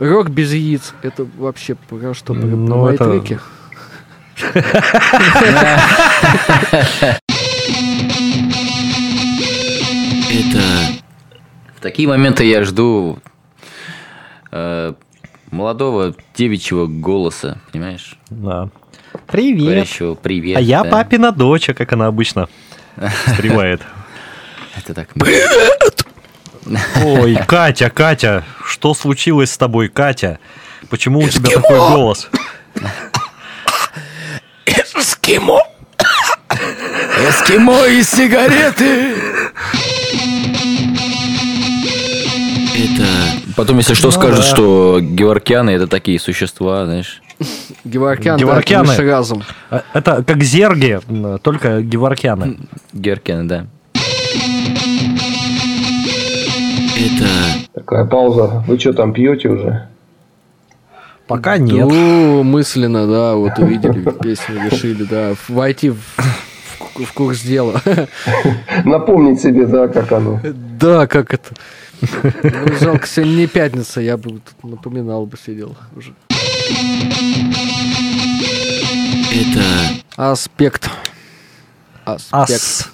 Рок без яиц. Это вообще про что? Про, Ну, мои это- треки? Это... В такие моменты я жду э, молодого девичьего голоса, понимаешь? Да. Привет. Говорящего привет. А я да. папина доча, как она обычно встревает. Это так. Ой, Катя, Катя, что случилось с тобой, Катя? Почему у тебя такой голос? Эскимо! Эскимо и сигареты! Это... Потом, если что, Ну скажут, да. что геворкяны это такие существа, знаешь. Геворкян, да, Геворкяны. высший разум. А, Это как зерги, только геворкяны. Геворкяны, да. Это... Такая пауза. Вы что там пьете уже? Пока нет. Ну, мысленно, да, вот увидели песню, решили, да, войти в, в- в курс дела. Напомнить себе, да, как оно. Да, как это? Ну, жалко, сегодня не пятница, я бы тут напоминал бы, сидел уже. Это... Аспект. Аспект.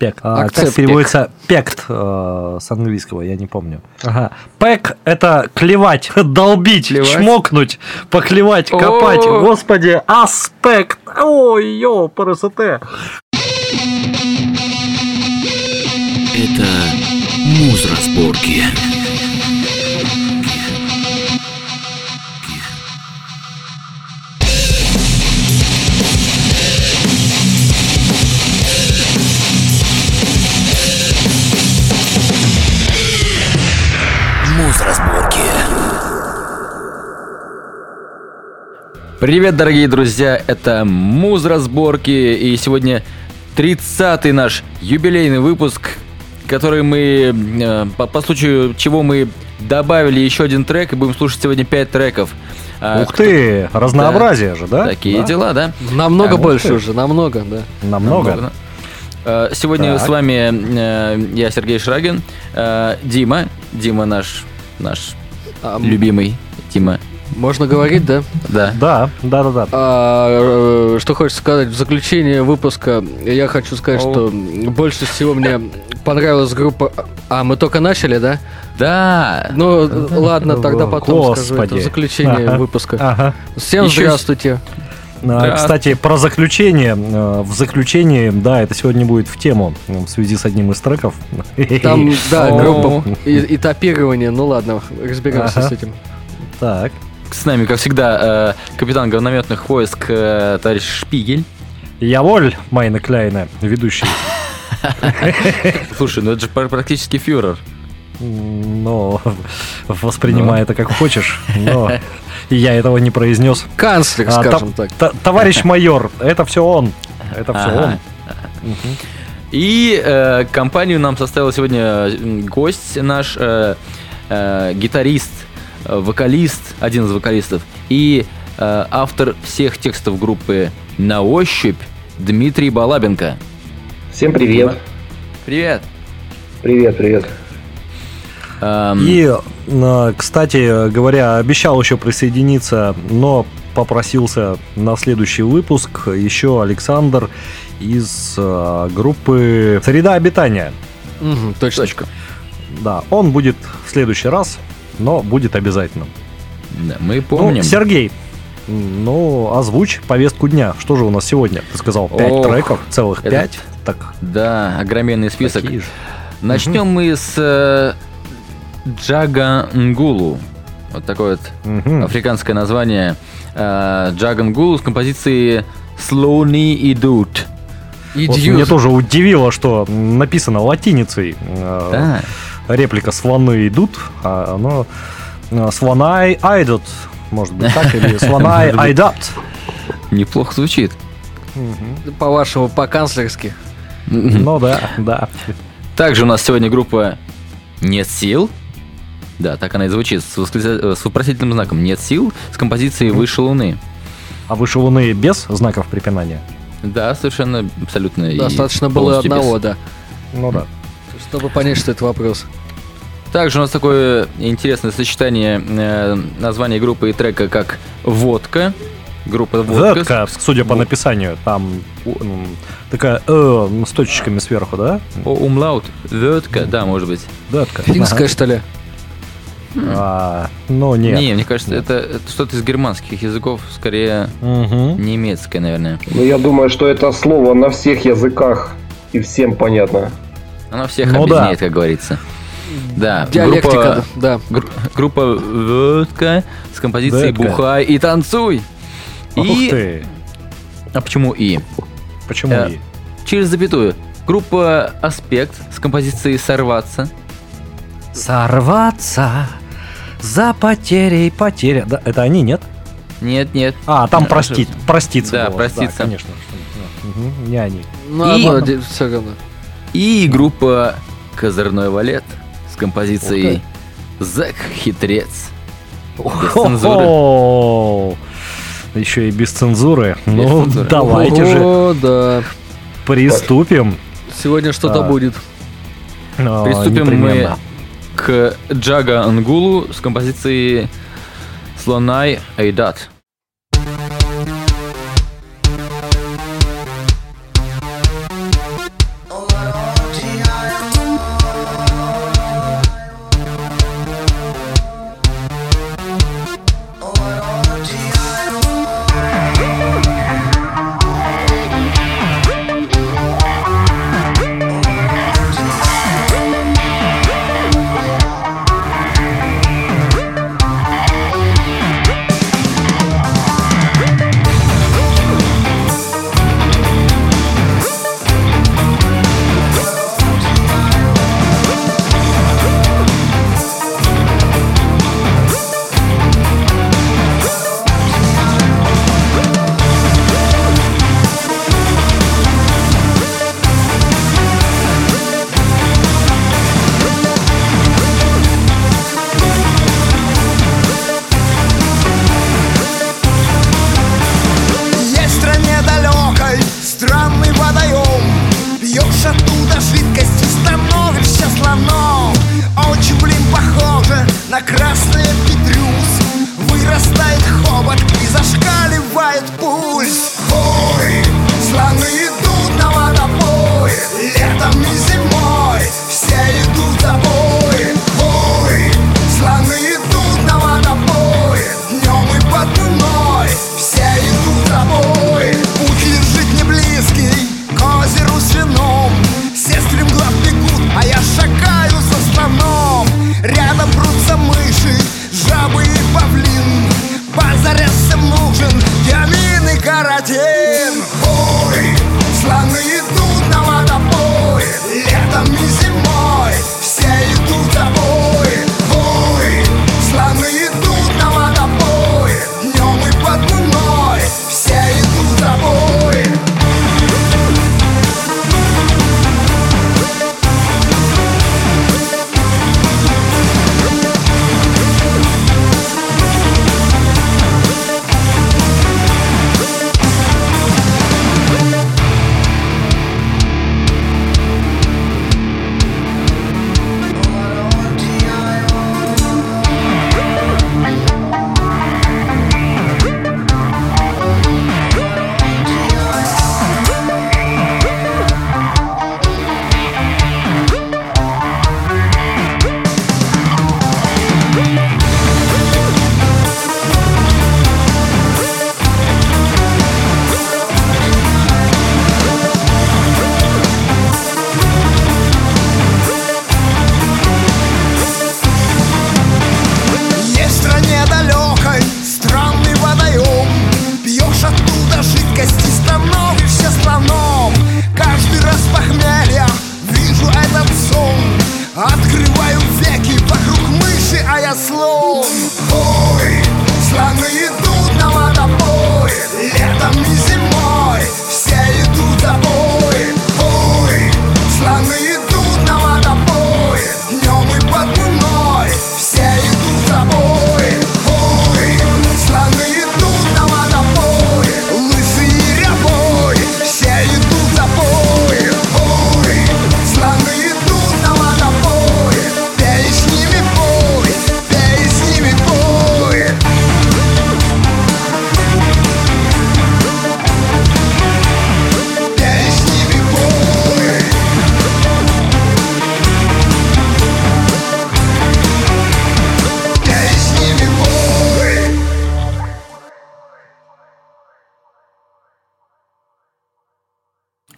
Аспект. А, как Акцепт. переводится пект э, с английского, я не помню. Ага. Пек – это клевать, долбить, Клевать? чмокнуть, поклевать, копать. О. Господи, аспект. Ой, ё, ПРСТ. Это... Муз разборки. Привет, дорогие друзья, это Муз разборки, и сегодня 30-й наш юбилейный выпуск, который мы, э, по, по случаю чего мы добавили еще один трек, и будем слушать сегодня 5 треков. А, Ух ты, разнообразие же, да? Такие Да? дела, да? Намного А, больше ты. уже, намного, да. Намного. Э, Сегодня Так. с вами э, я, Сергей Шрагин, э, Дима, Дима наш, наш А, любимый Дима, Можно говорить, да? да. Да, да, да, да. А, э, что хочется сказать в заключение выпуска, я хочу сказать, О. что больше всего мне понравилась группа... А, мы только начали, да? Да, Ну, ладно, тогда потом скажу это Господи. в заключение Ага. выпуска. Ага. Всем Еще здравствуйте. А, Да. Кстати, про заключение. э, В заключении, да, это сегодня будет в тему в связи с одним из треков. Там, да, группа и, и топирование, ну ладно, разберемся Ага. с этим. Так. С нами, как всегда, э, капитан говнометных войск э, товарищ Шпигель. Я воль, Майна Кляйна, ведущий. Слушай, ну это же пр- практически фюрер. Но воспринимай это как хочешь. Но я этого не произнес. Канцлер, А, скажем та- так. та- Товарищ майор, это все он. Это все он. И э, компанию нам составил сегодня гость наш, э, э, гитарист, вокалист, один из вокалистов, и э, автор всех текстов группы «На ощупь» Дмитрий Балабенко. Всем привет. Привет! Привет, привет. Эм, И, э, кстати говоря, обещал еще присоединиться, но попросился на следующий выпуск еще Александр из э, группы «Среда обитания». Мгм, точно. точка. Да, он будет в следующий раз, но будет обязательно. Да, мы помним. Ну, Сергей, ну, озвучь повестку дня. Что же у нас сегодня? Ты сказал пять Ох, треков, целых это- пять. Так, Да, огроменный список. Начнем мы с э, Джага Нгулу. Вот такое вот Мгм. африканское название. Э, Джага Нгулу с композицией Slowly идут. Вот меня тоже удивило, что написано латиницей. Э, Да. Реплика «Слоны идут», а оно э, «Слонай айдут». Может быть так, или «Слонай айдат». Неплохо звучит. По-вашему, по-канцлерски. Ну да, да. Также у нас сегодня группа Нет сил. Да, так она и звучит, с, восклица- с вопросительным знаком «Нет сил» с композицией «Выше луны». А выше луны без знаков препинания? Да, совершенно, абсолютно. Достаточно было полностью без. одного, да. Ну да. Чтобы понять, что это вопрос. Также у нас такое интересное сочетание э, названия группы и трека, как «Водка». Группа «Водка». Ветка, судя по написанию, там такая э с точечками сверху, да? О, умлаут. «Водка», да, может быть. Ветка. Финская, что ли? А, ну, нет. Не, мне кажется, это, это что-то из германских языков, скорее Мгм. немецкое, наверное. Ну, я думаю, что это слово на всех языках и всем понятно. Оно всех Ну да. объединяет, как говорится. Да, Диалектика, группа, да. гру- группа «Водка» с композицией «Водка». «Бухай и танцуй». Ух И... ты. А почему «и»? Почему Э, и? Через запятую. Группа «Аспект» с композицией «Сорваться». Сорваться за потерей потеря. Да, это они, нет? Нет, нет. А, там Да, простить, проститься. Да, было. проститься. конечно. Мгм, Не они. Ну, И- одно, все равно. И группа «Козырной валет» композицией «Зэк Хитрец». Без цензуры. Еще и без цензуры. Без ну, цензуры. давайте же О, да. приступим. Сегодня что-то А. будет. А, Приступим мы непременно. к Джага Ангулу с композицией «Слонай Айдат».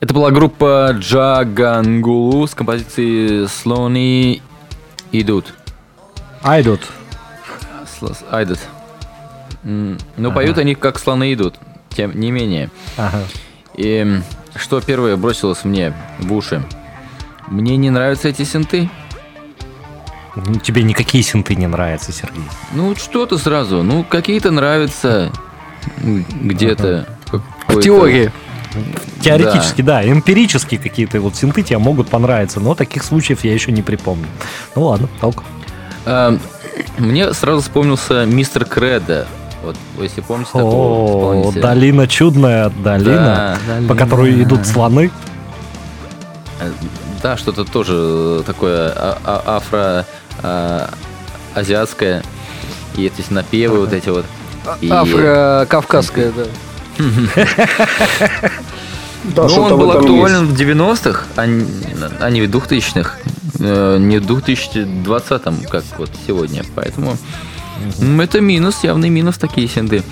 Это была группа Джагангулу с композицией «Слоны идут». Айдут. Айдут. Но поют они как слоны идут, тем не менее. Ага. И что первое бросилось мне в уши? Мне не нравятся эти синты. Ну, Тебе никакие синты не нравятся, Сергей. Ну, что-то сразу. Ну, какие-то нравятся где-то. В какой-то- теории. Теоретически, да. эмпирически какие-то вот синты тебе могут понравиться, но таких случаев я еще не припомню. Ну ладно, толк. А, Мне сразу вспомнился мистер Кредо. Вот, если помните такого О, исполнителя. долина чудная, долина, Да, по которой идут слоны. Э, Да, что-то тоже такое а- а- афро а. И эти напевы вот эти вот. И- Афро-кавказская, да. Да, ну, он был актуален есть. в 90-х, а не а не в 2000-х. Э, Не в 2020-м, как вот сегодня. Поэтому м, это минус, явный минус такие синды.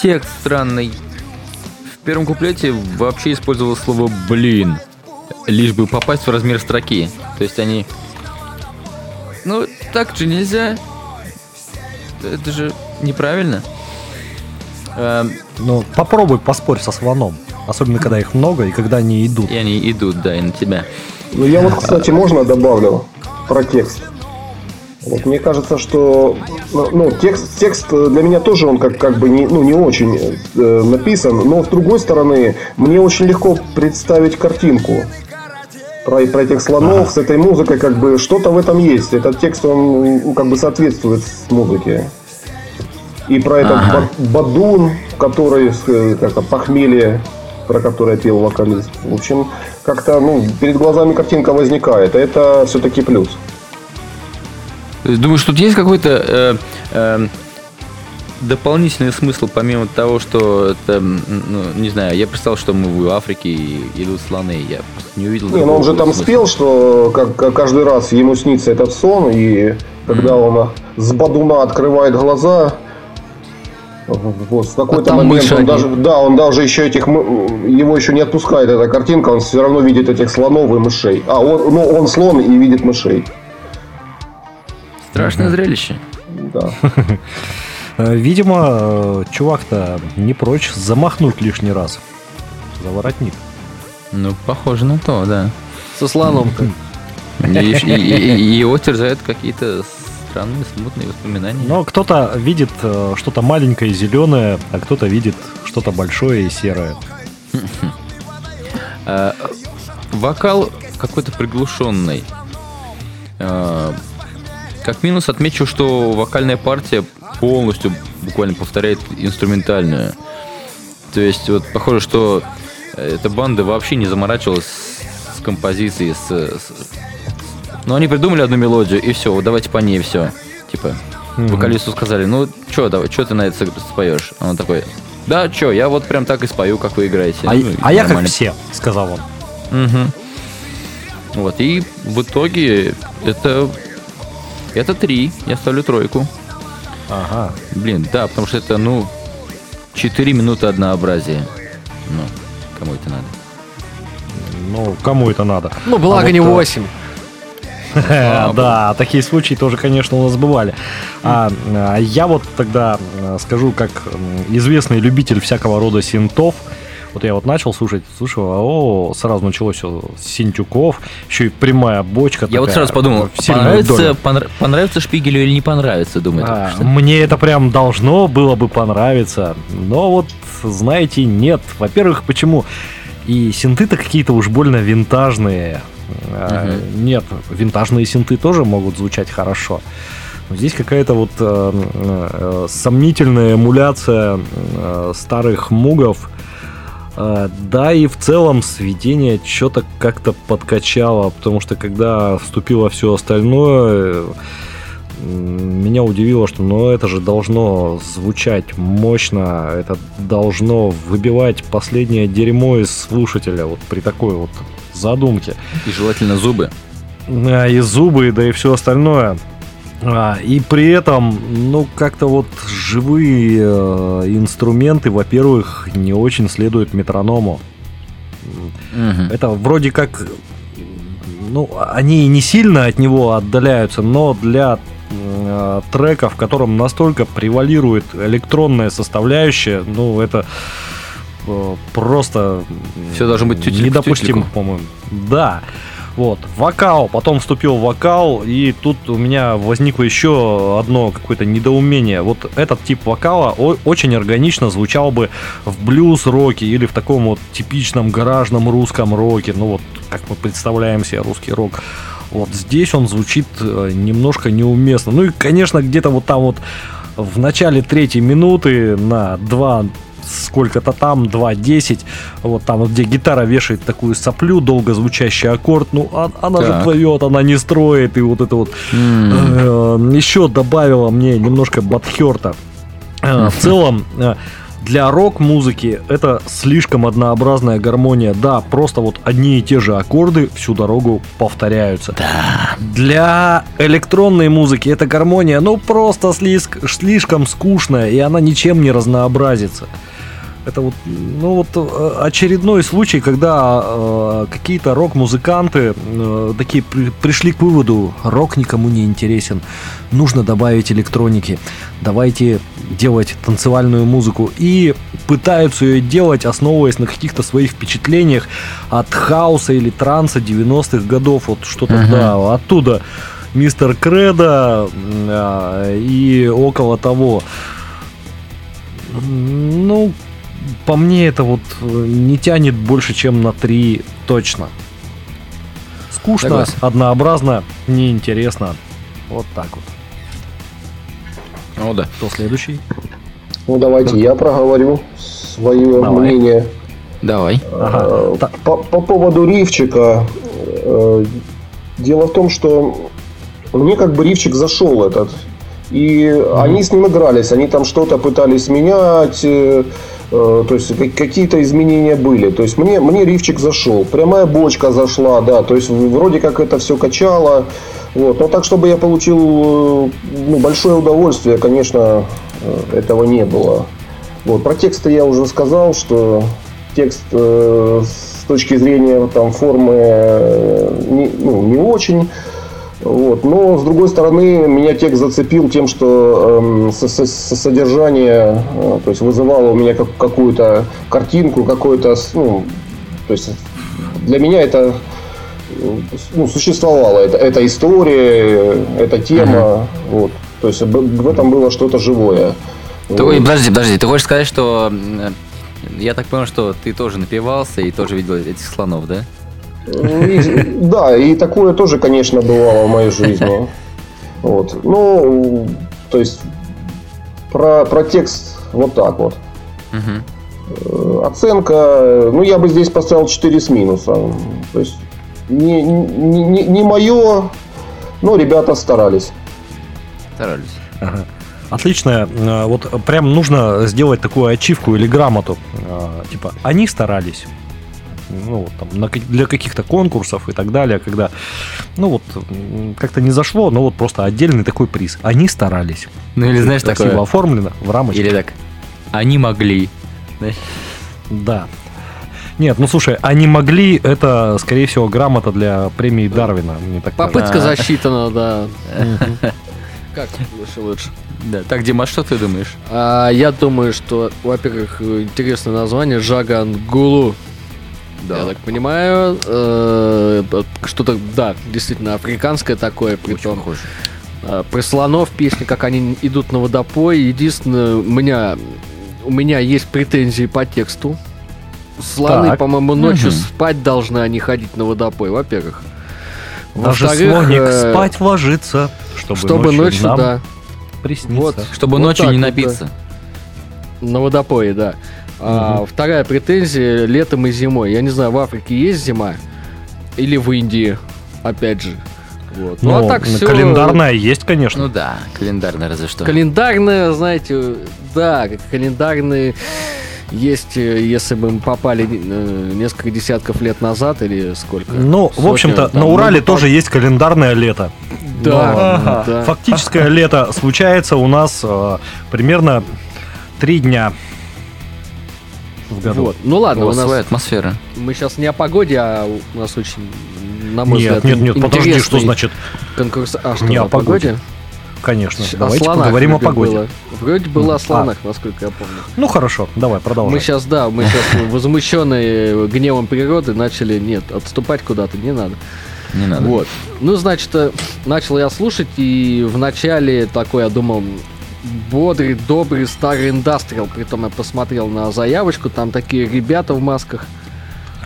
Текст странный. В первом куплете вообще использовал слово «блин», лишь бы попасть в размер строки. То есть они... Ну, так же нельзя. Это же неправильно. Эм, Ну, попробуй поспорь со слоном. Особенно, когда их много и когда они идут. И они идут, да, и на тебя. Ну, я вот, кстати, можно добавлю про текст. Вот мне кажется, что ну, ну, текст, текст для меня тоже он как, как бы не, ну, не очень э, написан, но с другой стороны, мне очень легко представить картинку про, про этих слонов с этой музыкой, как бы что-то в этом есть. Этот текст, он ну, как бы соответствует музыке. И про этот Ага. ба- бадун, который, э, как похмелье, про которое пел вокалист. В общем, как-то, ну, перед глазами картинка возникает. а Это все-таки плюс. Думаешь, тут есть какой-то э, э, дополнительный смысл, помимо того, что это, ну, не знаю, я представил, что мы в Африке и идут слоны, я просто не увидел. Не, ну он же там смысла. спел, что как, как каждый раз ему снится этот сон, и когда он с бадуна открывает глаза, вот, в какой-то А момент он даже, да, он даже еще этих, его еще не отпускает эта картинка, он все равно видит этих слонов и мышей. А он, ну, он слон и видит мышей. Страшное зрелище. Да. Э, Видимо, э, чувак-то не прочь замахнуть лишний раз. За воротник. Ну, похоже на то, да. Со слоном-то. И- и его терзают какие-то странные, смутные воспоминания. Но кто-то видит э, что-то маленькое и зеленое, а кто-то видит что-то большое и серое. А, вокал какой-то приглушенный. А, как минус отмечу, что вокальная партия полностью буквально повторяет инструментальную. То есть вот похоже, что э, эта банда вообще не заморачивалась с композицией, с, с- Ну, они придумали одну мелодию, и все, вот давайте по ней все. Типа, вокалисту сказали, ну, что, давай, что ты на это споешь? А Он такой, да, что, я вот прям так и спою, как вы играете. А, Ну, а я как все, сказал он. Мгм. Вот, и в итоге это... Это три, я ставлю тройку. Ага. Блин, да, потому что это, ну, 4 минуты однообразия. Ну, кому это надо? Ну, кому это надо? Ну, благо А не вот, э, 8. Да, такие случаи тоже, конечно, у нас бывали. А, а, я вот тогда а, скажу, как известный любитель всякого рода синтов, вот я вот начал слушать, слушал, а о, сразу началось всё с синтюков, еще и прямая бочка. Я вот такая, сразу подумал, понравится, понра- понравится Шпигелю или не понравится, думаю. А, что. Мне это прям должно было бы понравиться. Но вот, знаете, нет. Во-первых, почему? И синты-то какие-то уж больно винтажные. А, Нет, винтажные синты тоже могут звучать хорошо. Но здесь какая-то вот э, э, сомнительная эмуляция э, старых мугов. Э, Да, и в целом сведение что-то как-то подкачало, потому что когда вступило все остальное, э, меня удивило, что ну это же должно звучать мощно, это должно выбивать последнее дерьмо из слушателя вот при такой вот задумке. И желательно зубы. И зубы, да и все остальное. А, и при этом, ну, как-то вот живые э, инструменты, во-первых, не очень следуют метроному. Мгм. Это вроде как, ну, они не сильно от него отдаляются, но для э, трека, в котором настолько превалирует электронная составляющая, ну, это просто Всё должно быть тютелька недопустимо, по-моему. Да. Вот, вокал, потом вступил вокал, и тут у меня возникло еще одно какое-то недоумение. Вот этот тип вокала очень органично звучал бы в блюз-роке или в таком вот типичном гаражном русском роке, ну вот как мы представляем себе русский рок. Вот здесь он звучит э, немножко неуместно. Ну и, конечно, где-то вот там вот в начале третьей минуты на 2 сколько-то там, 2.10, вот там вот где гитара вешает такую соплю, долго звучащий аккорд, ну а- она же Так. плывет, она не строит, и вот это вот М. Э, еще добавило мне немножко батхерта. Э, В целом, э, для рок-музыки это слишком однообразная гармония. Да, просто вот одни и те же аккорды всю дорогу повторяются. Для электронной музыки эта гармония, ну, просто слишк- слишком скучная, и она ничем не разнообразится. Это вот, ну вот э, очередной случай, когда э, какие-то рок-музыканты э, такие при- пришли к выводу, рок никому не интересен, нужно добавить электроники, давайте делать танцевальную музыку и пытаются ее делать, основываясь на каких-то своих впечатлениях от хаоса или транса 90-х годов, вот что-то Мгм. да, оттуда мистер Кредо а, и около того. Ну, по мне это вот э, не тянет больше, чем на три точно. Скучно, Согласен. однообразно, неинтересно. Вот так вот. О, да. Кто следующий? Ну, давайте я проговорю свое Давай. мнение. Давай. Ага. Э, По, по поводу Ривчика. э, Дело в том, что мне как бы Ривчик зашел этот. И они с ним игрались, они там что-то пытались менять, то есть как- какие-то изменения были. То есть мне, мне Ривчик зашел. Прямая бочка зашла, да, то есть вроде как это все качало. Вот. Но так, чтобы я получил э, ну, большое удовольствие, конечно, э, этого не было. Вот. Про тексты я уже сказал, что текст э, с точки зрения там, формы э, не, ну, не очень. Вот. Но, с другой стороны, меня текст зацепил тем, что со- со- со- содержание э, то есть вызывало у меня как- какую-то картинку, какой-то... с- Ну, то есть для меня это э, ну, существовала эта, эта история, э, эта тема. Вот. То есть в этом было что-то живое. Ты- Вот. подожди, подожди, ты хочешь сказать, что я так понял, что ты тоже напивался и тоже видел этих слонов, да? И- да, и такое тоже, конечно, бывало в моей жизни. Вот. Ну, то есть про, про текст вот так вот. Э, Оценка, ну, я бы здесь поставил 4 с минусом. То есть не, не, не, не мое, но ребята старались. Старались. Ага. Отлично. Э, Вот прям нужно сделать такую ачивку или грамоту. Э, Типа, они старались. Ну, вот там, на для каких-то конкурсов и так далее, когда, ну вот, как-то не зашло, но вот просто отдельный такой приз. Они старались. Ну или знаешь Красиво такое, оформлено в рамочке. или так, они могли. Да. Нет, ну слушай, они могли, это, скорее всего, грамота для премии Дарвина. Мне так Попытка А. засчитана, да. Как лучше лучше? Да. Так, Дима, что ты думаешь? А, я думаю, что, во-первых, интересное название Жагангулу. Я так понимаю, э, что-то, да, действительно африканское такое, притом. похоже. А, Про слонов песни, как они идут на водопой. Единственное, у меня, у меня есть претензии по тексту. Слоны, Так. по-моему, ночью Мгм. спать должны, а не ходить на водопой, во-первых. Даже Во-вторых, слоник э, спать ложится, чтобы, Чтобы ночью, нам да, присниться. Вот. Чтобы Вот ночью так не вот, напиться. на водопое, да. А, вторая претензия летом и зимой. Я не знаю, в Африке есть зима или в Индии, опять же. Вот. Ну, Ну, а так все календарная есть, конечно. Ну да, календарно разве что. Календарная, знаете, да, как календарные есть, э, если бы мы попали э, несколько десятков лет назад или сколько. Ну, в Сотни, общем-то, там, на мы Урале бы тоже есть календарное лето. Да, Но да. Фактическое лето случается у нас э, примерно три дня. В году. Вот. Ну ладно, у, у нас своя атмосфера. Мы сейчас не о погоде, а у нас очень, на мой нет, взгляд, нет, нет, подожди, что значит конкурс? А что не о погоде? погоде? Конечно. О Давайте поговорим о погоде. Было. Вроде было о слонах, а. насколько я помню. Ну хорошо, давай продолжим. Мы сейчас, да, мы сейчас возмущенные гневом природы начали, нет, отступать куда-то не надо. Не надо. Вот. Ну, значит, э, начал я слушать, и вначале такой, я думал, бодрый, добрый старый индастриал. Притом я посмотрел на заявочку, там такие ребята в масках.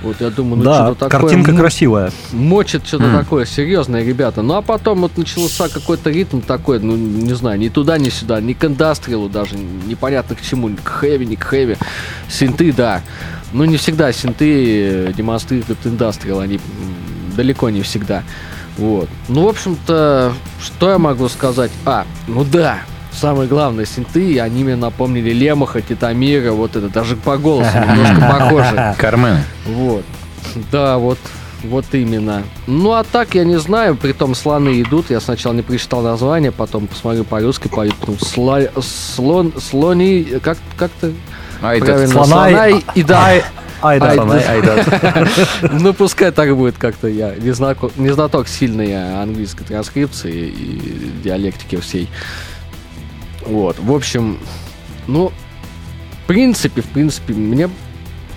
Вот я думаю, ну да, что-то такое. картинка м- красивая. Мочит что-то mm. такое, серьезные ребята. Ну а потом вот начался какой-то ритм такой, ну не знаю, ни туда, ни сюда, ни к индастриалу даже, непонятно к чему, ни к хэви, ни к хэви. Синты, да. Ну не всегда синты демонстрируют индастриал, они далеко не всегда. Вот. Ну, в общем-то, что я могу сказать? А, ну да, самое главное, синты, они мне напомнили Лемаха, Титамира, вот это, даже по голосу немножко похоже. Кармен. Вот. Да, вот, вот именно. Ну, а так, я не знаю, при том слоны идут, я сначала не прочитал название, потом посмотрю по-русски, поют, ну, сла, слон, слони, как, как-то... А, Правильно, слона, слона и, и да. Айда. Айда. Ну, пускай так будет как-то. Я не, знаток, не знаток сильной английской транскрипции и диалектики всей. Вот, в общем, ну, в принципе, в принципе, мне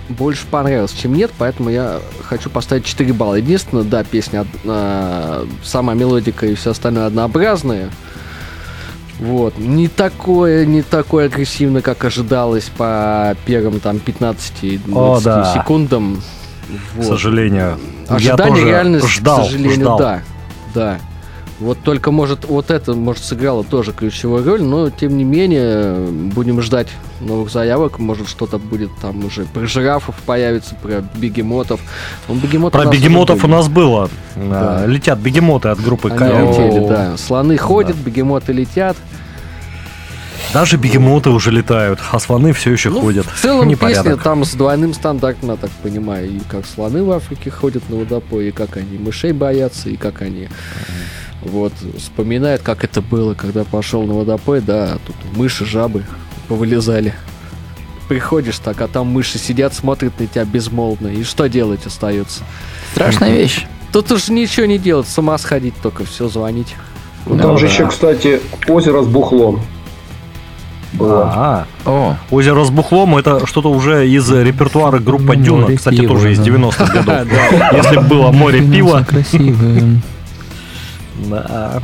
больше понравилось, чем нет, поэтому я хочу поставить 4 балла. Единственное, да, песня, э, сама мелодика и все остальное однообразные. Вот. Не такое, не такое агрессивно, как ожидалось по первым там 15-20 да. секундам. Вот. К сожалению. Ожидание я тоже реальность, ждал, к сожалению, ждал. да. Да. Вот только может вот это может сыграло тоже ключевую роль, но тем не менее будем ждать новых заявок, может что-то будет там уже про жирафов появится, про бегемотов. Ну, бегемотов про бегемотов у нас было. Да. Летят бегемоты от группы Они летели, да. Слоны ходят, да. бегемоты летят. Даже бегемоты уже летают, а слоны все еще ну, ходят. В целом Непорядок. песня там с двойным стандартом, я так понимаю. И как слоны в Африке ходят на водопой, и как они мышей боятся, и как они вот, вспоминает, как это было, когда пошел на водопой, да, тут мыши, жабы повылезали. Приходишь так, а там мыши сидят, смотрят на тебя безмолвно. И что делать остается? Страшная вещь. Тут уж ничего не делать, с ума сходить только, все звонить. Ну, там ну, же да. еще, кстати, озеро с бухлом. А, О. Озеро с бухлом это что-то уже из репертуара группы Дюна, кстати, тоже из 90-х годов. Если было море пива. Красивое. Да.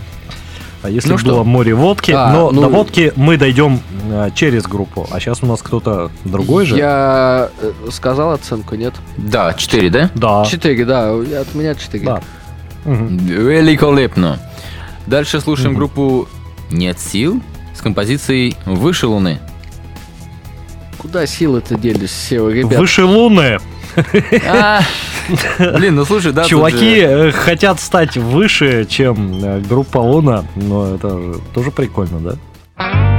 А если ну было что? море водки, а, но ну... до водки мы дойдем а, через группу. А сейчас у нас кто-то другой же. Я э, сказал оценку, нет? Да, 4, да? Да. 4, да. От меня 4. Да. Великолепно. Дальше слушаем угу. группу «Нет сил» с композицией «Выше луны». Куда силы-то делись все, ребят? Выше луны. А, блин, ну слушай, да. Чуваки э, хотят стать выше, чем э, группа Луна, но это тоже прикольно, да?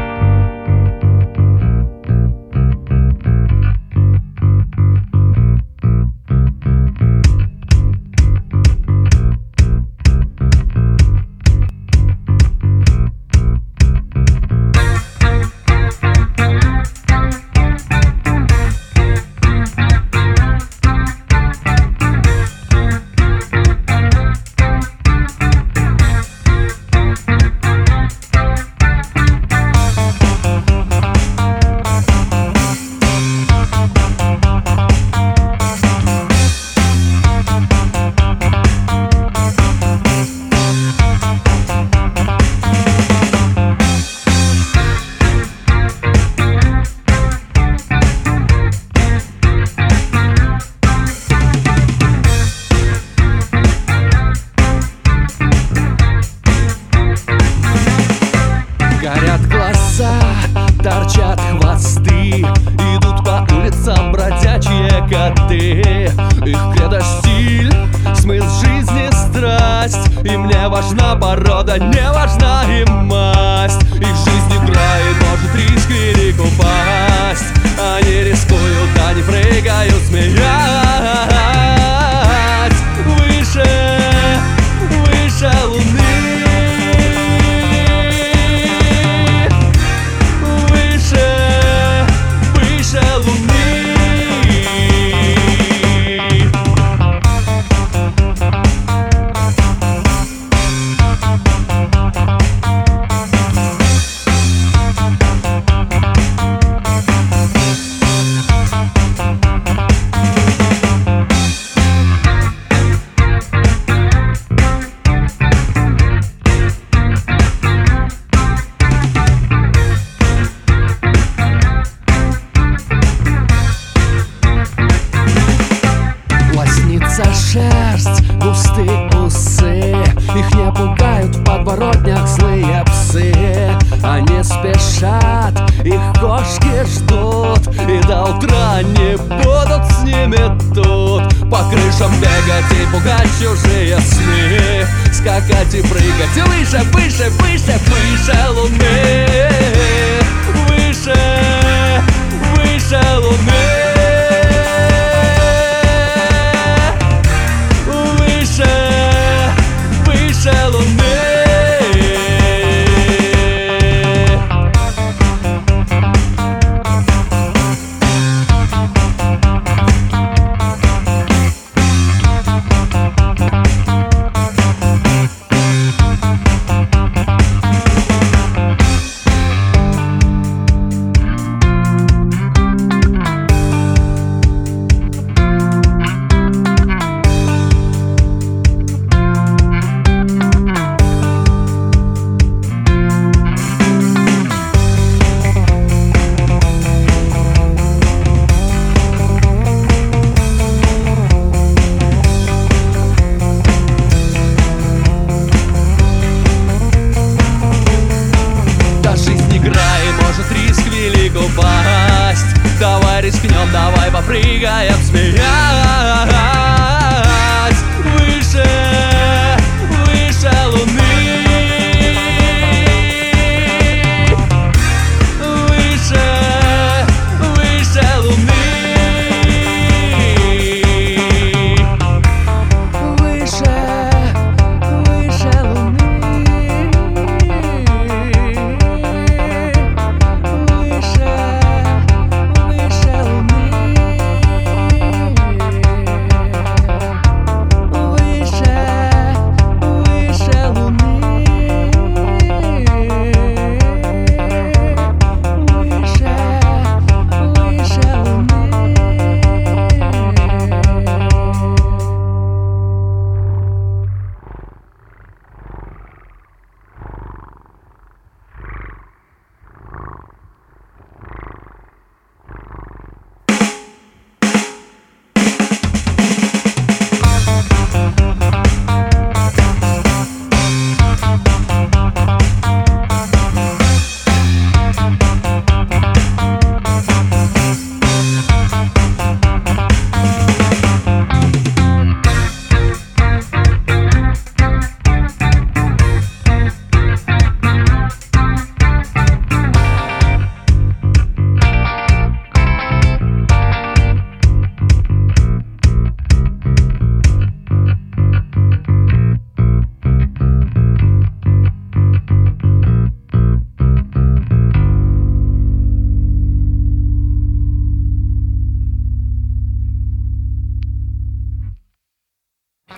Это стиль, смысл жизни, страсть. И мне важна порода, не важна и масть. Их жизнь игра и может риск велик упасть. Они рискуют, они прыгают, смеясь.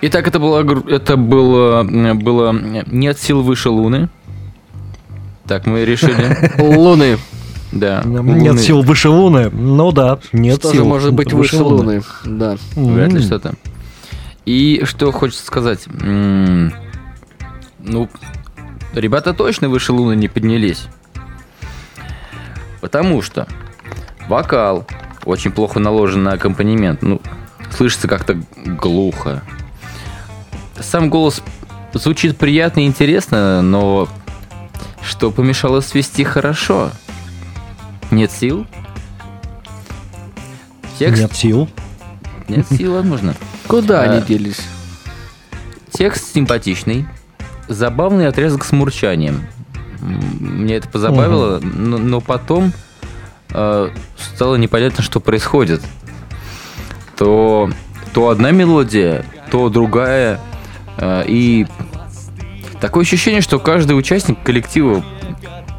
Итак, это было, это было, было «Нет сил выше луны». Так мы решили. Луны. Да. Нет Луны. сил выше Луны. Ну да, нет Что сил. же может быть выше Луны? Да. Вряд ли что-то. И что хочется сказать. Ну, ребята точно выше луны не поднялись. Потому что вокал очень плохо наложен на аккомпанемент. Ну, слышится как-то глухо. Сам голос звучит приятно и интересно, но что помешало свести хорошо? Нет сил? Текст Нет сил. нет сил, возможно. Куда А, они делись? Текст симпатичный, забавный отрезок с мурчанием. Мне это позабавило, но, но потом э, стало непонятно, что происходит. То, то одна мелодия, то другая. Э, и такое ощущение, что каждый участник коллектива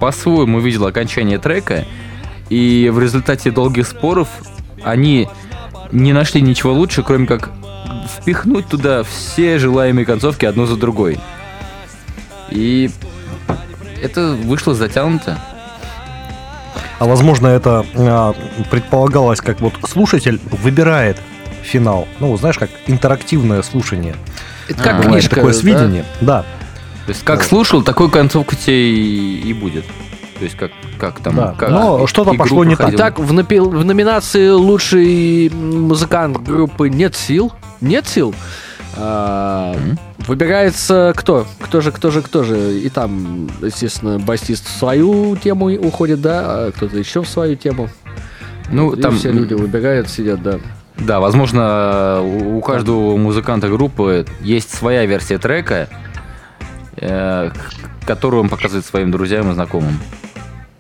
по-своему видел окончание трека, и в результате долгих споров они не нашли ничего лучше, кроме как впихнуть туда все желаемые концовки одну за другой. И это вышло затянуто. А возможно, это а, предполагалось, как вот слушатель выбирает финал. Ну, знаешь, как интерактивное слушание. Это А, как Бывает книжка. такое да? сведение. Да. То есть как слушал, такой концовку тебе и, и будет. То есть как, как там... Да. как Но что-то пошло не так. проходил. Так, в, напи- в номинации лучший музыкант группы «Нет сил», «Нет сил», а, Выбирается кто? Кто же, кто же, кто же? И там, естественно, басист в свою тему уходит, да, а кто-то еще в свою тему. Ну, И там, все люди выбирают, сидят, да. Да, возможно, у каждого музыканта группы есть своя версия трека, э, которую он показывает своим друзьям и знакомым.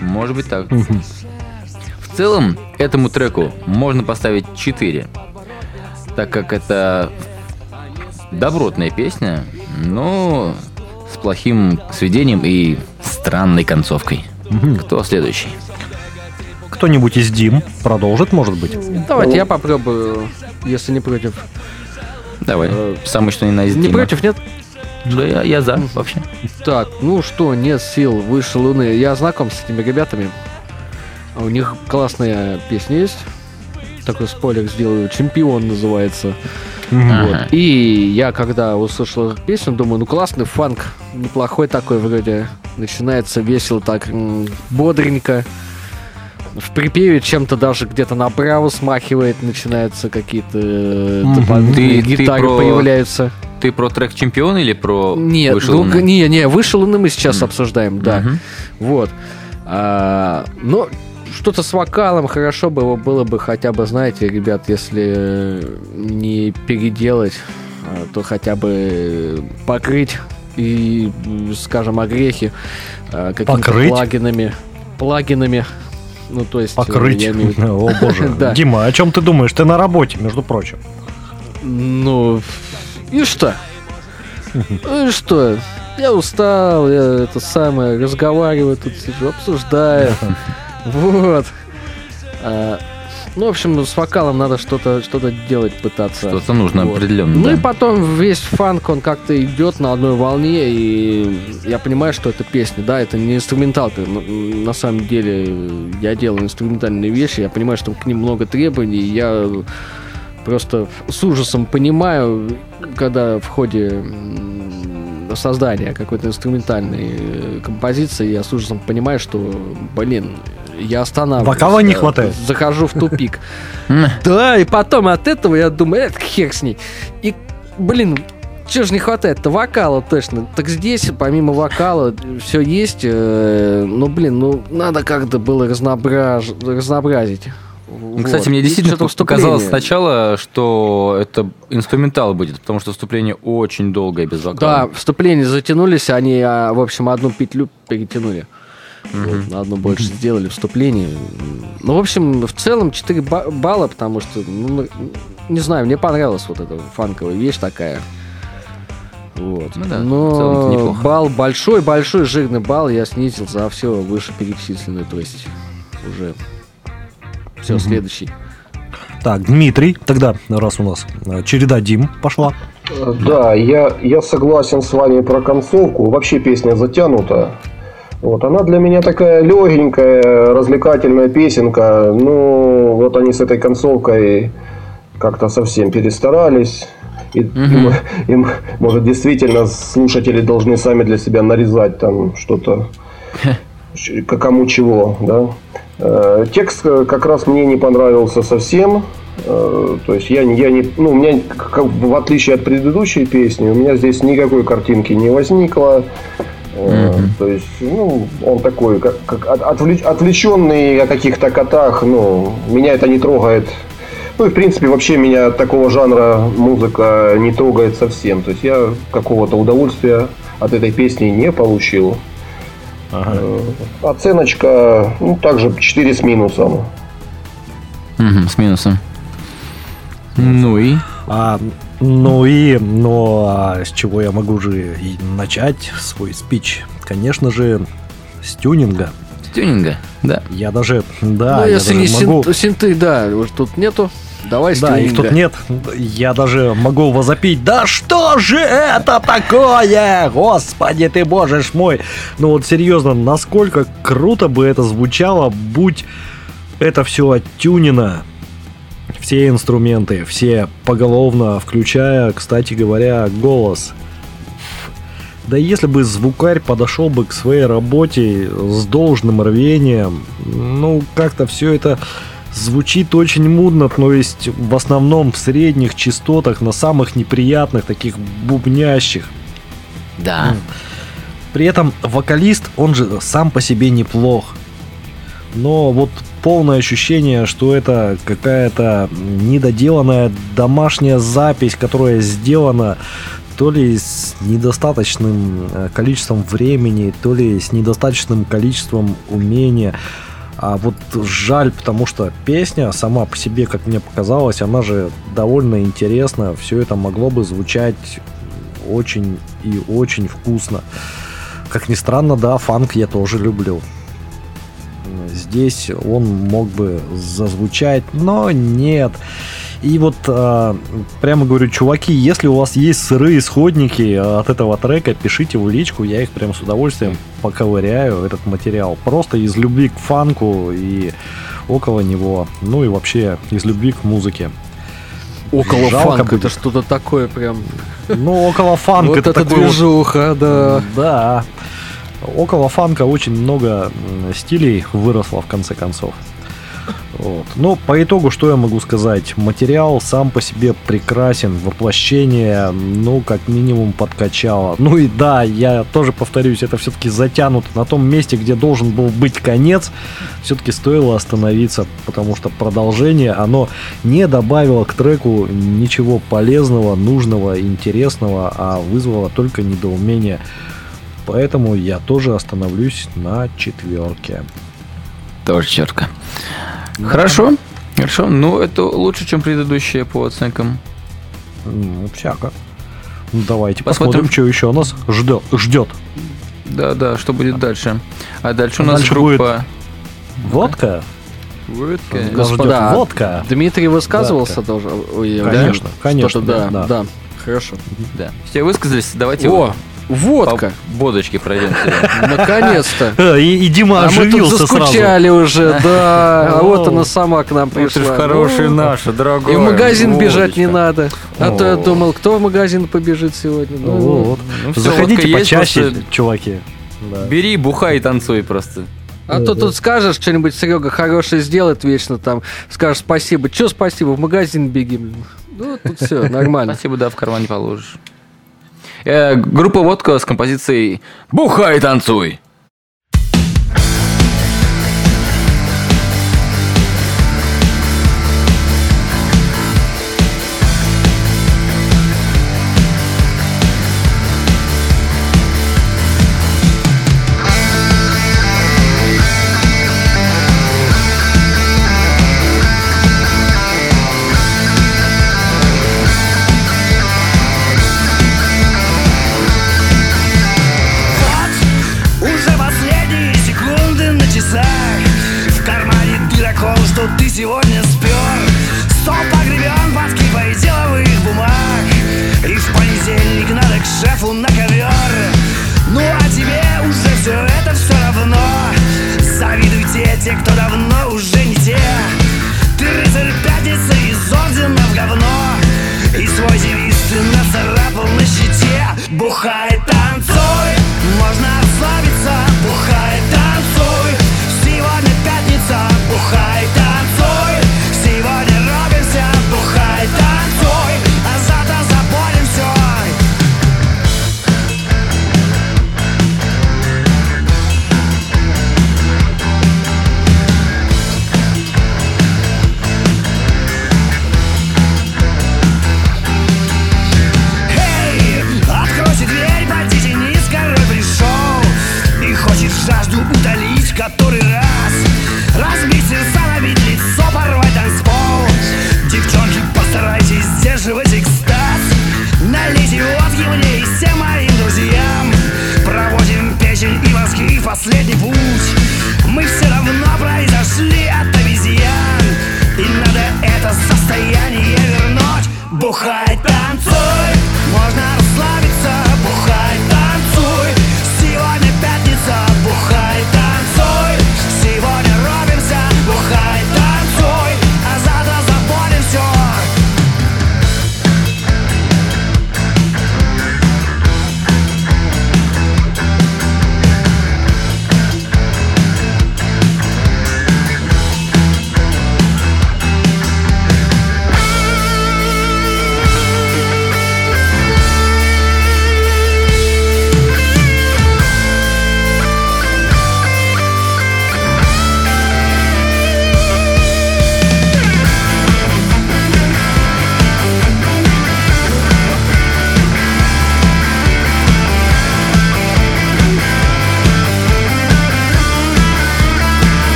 Может быть так. В целом, этому треку можно поставить 4, так как это добротная песня, но с плохим сведением и странной концовкой. Кто следующий? Кто-нибудь из Дим продолжит, может быть? Давайте я попробую, если не против. Давай. Э, Самый что ни на есть Не Дима. против, нет? Да, я, я за вообще. Так, ну что, нет сил, выше луны. Я знаком с этими ребятами. У них классная песня есть. Такой спойлер сделаю. Чемпион называется. Ага. Вот. И я когда услышал песню, думаю, ну классный фанк, неплохой такой вроде. Начинается весело так, бодренько. В припеве чем-то даже где-то направо смахивает, начинаются какие-то дополнительные Ты- ты гитары про- появляются. Ты про трек чемпион или про Нет, «Выше ну, луны»? не, не, выше луны мы сейчас Мгм. обсуждаем, да. Мгм. Вот. А, но что-то с вокалом хорошо было, было бы хотя бы, знаете, ребят, если не переделать, а, то хотя бы покрыть и, скажем, огрехи а, какими-то Покрыть? плагинами. Плагинами. Ну, то есть... э, Покрыть. я имею О боже. Да. Дима, о чем ты думаешь? Ты на работе, между прочим. Ну, и что? Ну и что? Я устал, я это самое, разговариваю тут сижу, обсуждаю. Вот. Ну, в общем, с вокалом надо что-то что делать, пытаться. Что-то нужно Вот. определенно. Ну и да. потом весь фанк, он как-то идет на одной волне, и я понимаю, что это песня, да, это не инструменталка. На самом деле я делаю инструментальные вещи, я понимаю, что к ним много требований, и я просто с ужасом понимаю, когда в ходе создания какой-то инструментальной э, композиции, я с ужасом понимаю, что, блин, я останавливаюсь. Вокала не э, хватает. Захожу в тупик. Да, и потом от этого я думаю, это хер с ней. И, блин, чего же не хватает-то? Вокала точно. Так здесь, помимо вокала, все есть. э, ну, блин, ну, надо как-то было разноображ... разнообразить. Ну, Кстати, мне действительно показалось сначала, что это инструментал будет, потому что вступление очень долгое без Да, вокала. вступления затянулись, они, а, в общем, одну петлю перетянули. Вот, на одну больше сделали вступление. Ну, в общем, в целом 4 ба- балла, потому что, ну, не знаю, мне понравилась вот эта фанковая вещь такая. Вот. Ну да, Но неплохо. балл большой-большой жирный балл я снизил за все вышеперечисленное, то есть уже все, следующий. Так, Дмитрий, тогда, раз у нас э, череда Дим пошла. Да, я, я согласен с вами про концовку. Вообще песня затянута. Вот, она для меня такая легенькая, развлекательная песенка. Ну, вот они с этой концовкой как-то совсем перестарались. И, им, им, может, действительно слушатели должны сами для себя нарезать там что-то, кому чего, да. Э, Текст э, как раз мне не понравился совсем. Э, То есть я, я не, ну, у меня, как в отличие от предыдущей песни, у меня здесь никакой картинки не возникло. Э, То есть, ну, он такой, как, как от- отвлеч- отвлеченный о каких-то котах, ну, меня это не трогает. Ну и в принципе вообще меня такого жанра музыка не трогает совсем. То есть я какого-то удовольствия от этой песни не получил. Э, Оценочка, ну, также 4 с минусом. Мгм, с минусом. Ну и? А, ну и, ну, а с чего я могу же и начать свой спич? Конечно же, с тюнинга. С тюнинга, да. Я даже, да, ну, я если даже не могу... син- синты, да, уж тут нету. Давай Да, их тут нет. Я даже могу возопить. Да что же это такое? Господи ты, боже ж мой. Ну вот серьезно, насколько круто бы это звучало, будь это все оттюнено. Все инструменты, все поголовно, включая, кстати говоря, голос. Да если бы звукарь подошел бы к своей работе с должным рвением, ну как-то все это звучит очень мудно, то есть в основном в средних частотах, на самых неприятных, таких бубнящих. Да. При этом вокалист, он же сам по себе неплох. Но вот полное ощущение, что это какая-то недоделанная домашняя запись, которая сделана то ли с недостаточным э, количеством времени, то ли с недостаточным количеством умения. А вот жаль, потому что песня сама по себе, как мне показалось, она же довольно интересна. Все это могло бы звучать очень и очень вкусно. Как ни странно, да, фанк я тоже люблю. Здесь он мог бы зазвучать, но нет. И вот э, прямо говорю, чуваки, если у вас есть сырые исходники от этого трека, пишите в личку, я их прям с удовольствием поковыряю, этот материал. Просто из любви к фанку и около него. Ну и вообще из любви к музыке. Около Жалко фанка, будет. это что-то такое прям. Ну, около фанка Вот это это вот- движуха, да. Да. Около фанка очень много стилей выросло в конце концов. Вот. Ну, по итогу, что я могу сказать? Материал сам по себе прекрасен, воплощение, ну, как минимум, подкачало. Ну и да, я тоже повторюсь, это все-таки затянуто на том месте, где должен был быть конец. Все-таки стоило остановиться, потому что продолжение, оно не добавило к треку ничего полезного, нужного, интересного, а вызвало только недоумение. Поэтому я тоже остановлюсь на четверке. Тоже четко. Хорошо. Хорошо. Ну, это лучше, чем предыдущие по оценкам. Ну, всяко. Ну, давайте Посмотрим. посмотрим, что еще нас ждет. ждет. Да, да, что будет дальше? А дальше у А нас дальше группа... Водка. Водка. Нас Господа, ждет а водка. Дмитрий высказывался тоже? Ой, да? Конечно, конечно, да, да. да. Хорошо. Да. Все высказались, давайте О, водка. по водочке пройдем. Наконец-то. Э, И, и Дима А мы тут оживился сразу. заскучали уже, да. А вот она сама к нам пришла. Ну, наша, дорогая. И в магазин бежать не надо. А то я думал, кто в магазин побежит сегодня. Ну, Вот. Ну, всё, Заходите почаще, просто чуваки. Да. Бери, бухай и танцуй просто. А то тут скажешь что-нибудь, Серега хорошее сделает вечно там, скажешь спасибо. Че спасибо, в магазин беги. Ну, тут все нормально. Спасибо, да, в карман не положишь. Э, группа «Водка» с композицией «Бухай и танцуй».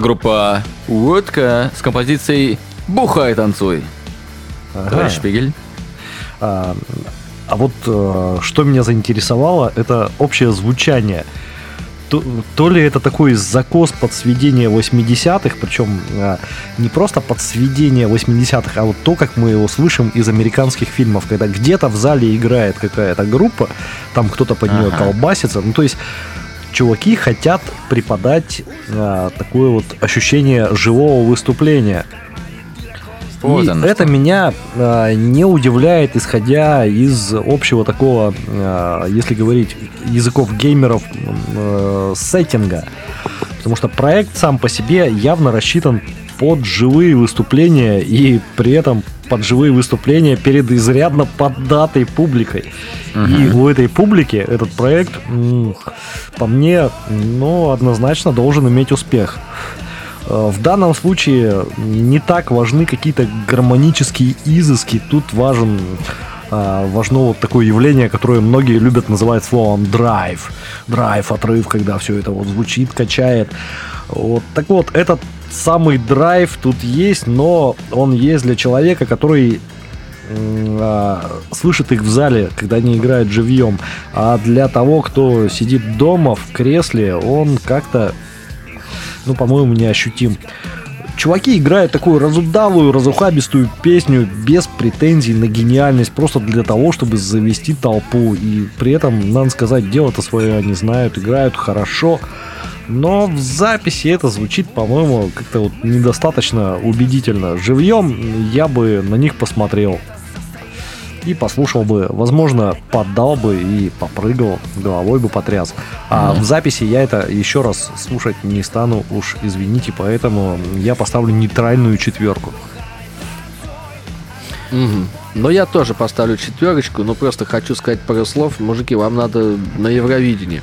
Была группа Водка с композицией «Бухай, танцуй». Ага. Товарищ Шпигель. А, а вот э, что меня заинтересовало, это общее звучание. То, то ли это такой закос под сведение 80-х, причем э, не просто под сведение 80-х, а вот то, как мы его слышим из американских фильмов, когда где-то в зале играет какая-то группа, там кто-то под нее Ага. колбасится. Ну, то есть чуваки хотят преподать э, такое вот ощущение живого выступления. Вот И оно это что. меня а, не удивляет, исходя из общего такого, а, если говорить языков геймеров, э, сеттинга. Потому что проект сам по себе явно рассчитан под живые выступления и при этом под живые выступления перед изрядно поддатой публикой. И у этой публики этот проект, по мне, ну, однозначно должен иметь успех. Э, В данном случае не так важны какие-то гармонические изыски. Тут важен а, важно вот такое явление, которое многие любят называть словом драйв. Драйв, отрыв, когда все это вот звучит, качает. Вот так вот, этот самый драйв тут есть, но он есть для человека, который а, слышит их в зале, когда они играют живьем. А для того, кто сидит дома в кресле, он как-то ну, по-моему, не ощутим. Чуваки играют такую разудалую, разухабистую песню без претензий на гениальность, просто для того, чтобы завести толпу. И при этом, надо сказать, дело-то свое они знают, играют хорошо. Но в записи это звучит, по-моему, как-то вот недостаточно убедительно. Живьем я бы на них посмотрел и послушал бы, возможно, поддал бы и попрыгал, головой бы потряс. А в записи я это еще раз слушать не стану, уж извините, поэтому я поставлю нейтральную четверку. Мгм. Но я тоже поставлю четверочку, но просто хочу сказать пару слов. Мужики, вам надо на Евровидение.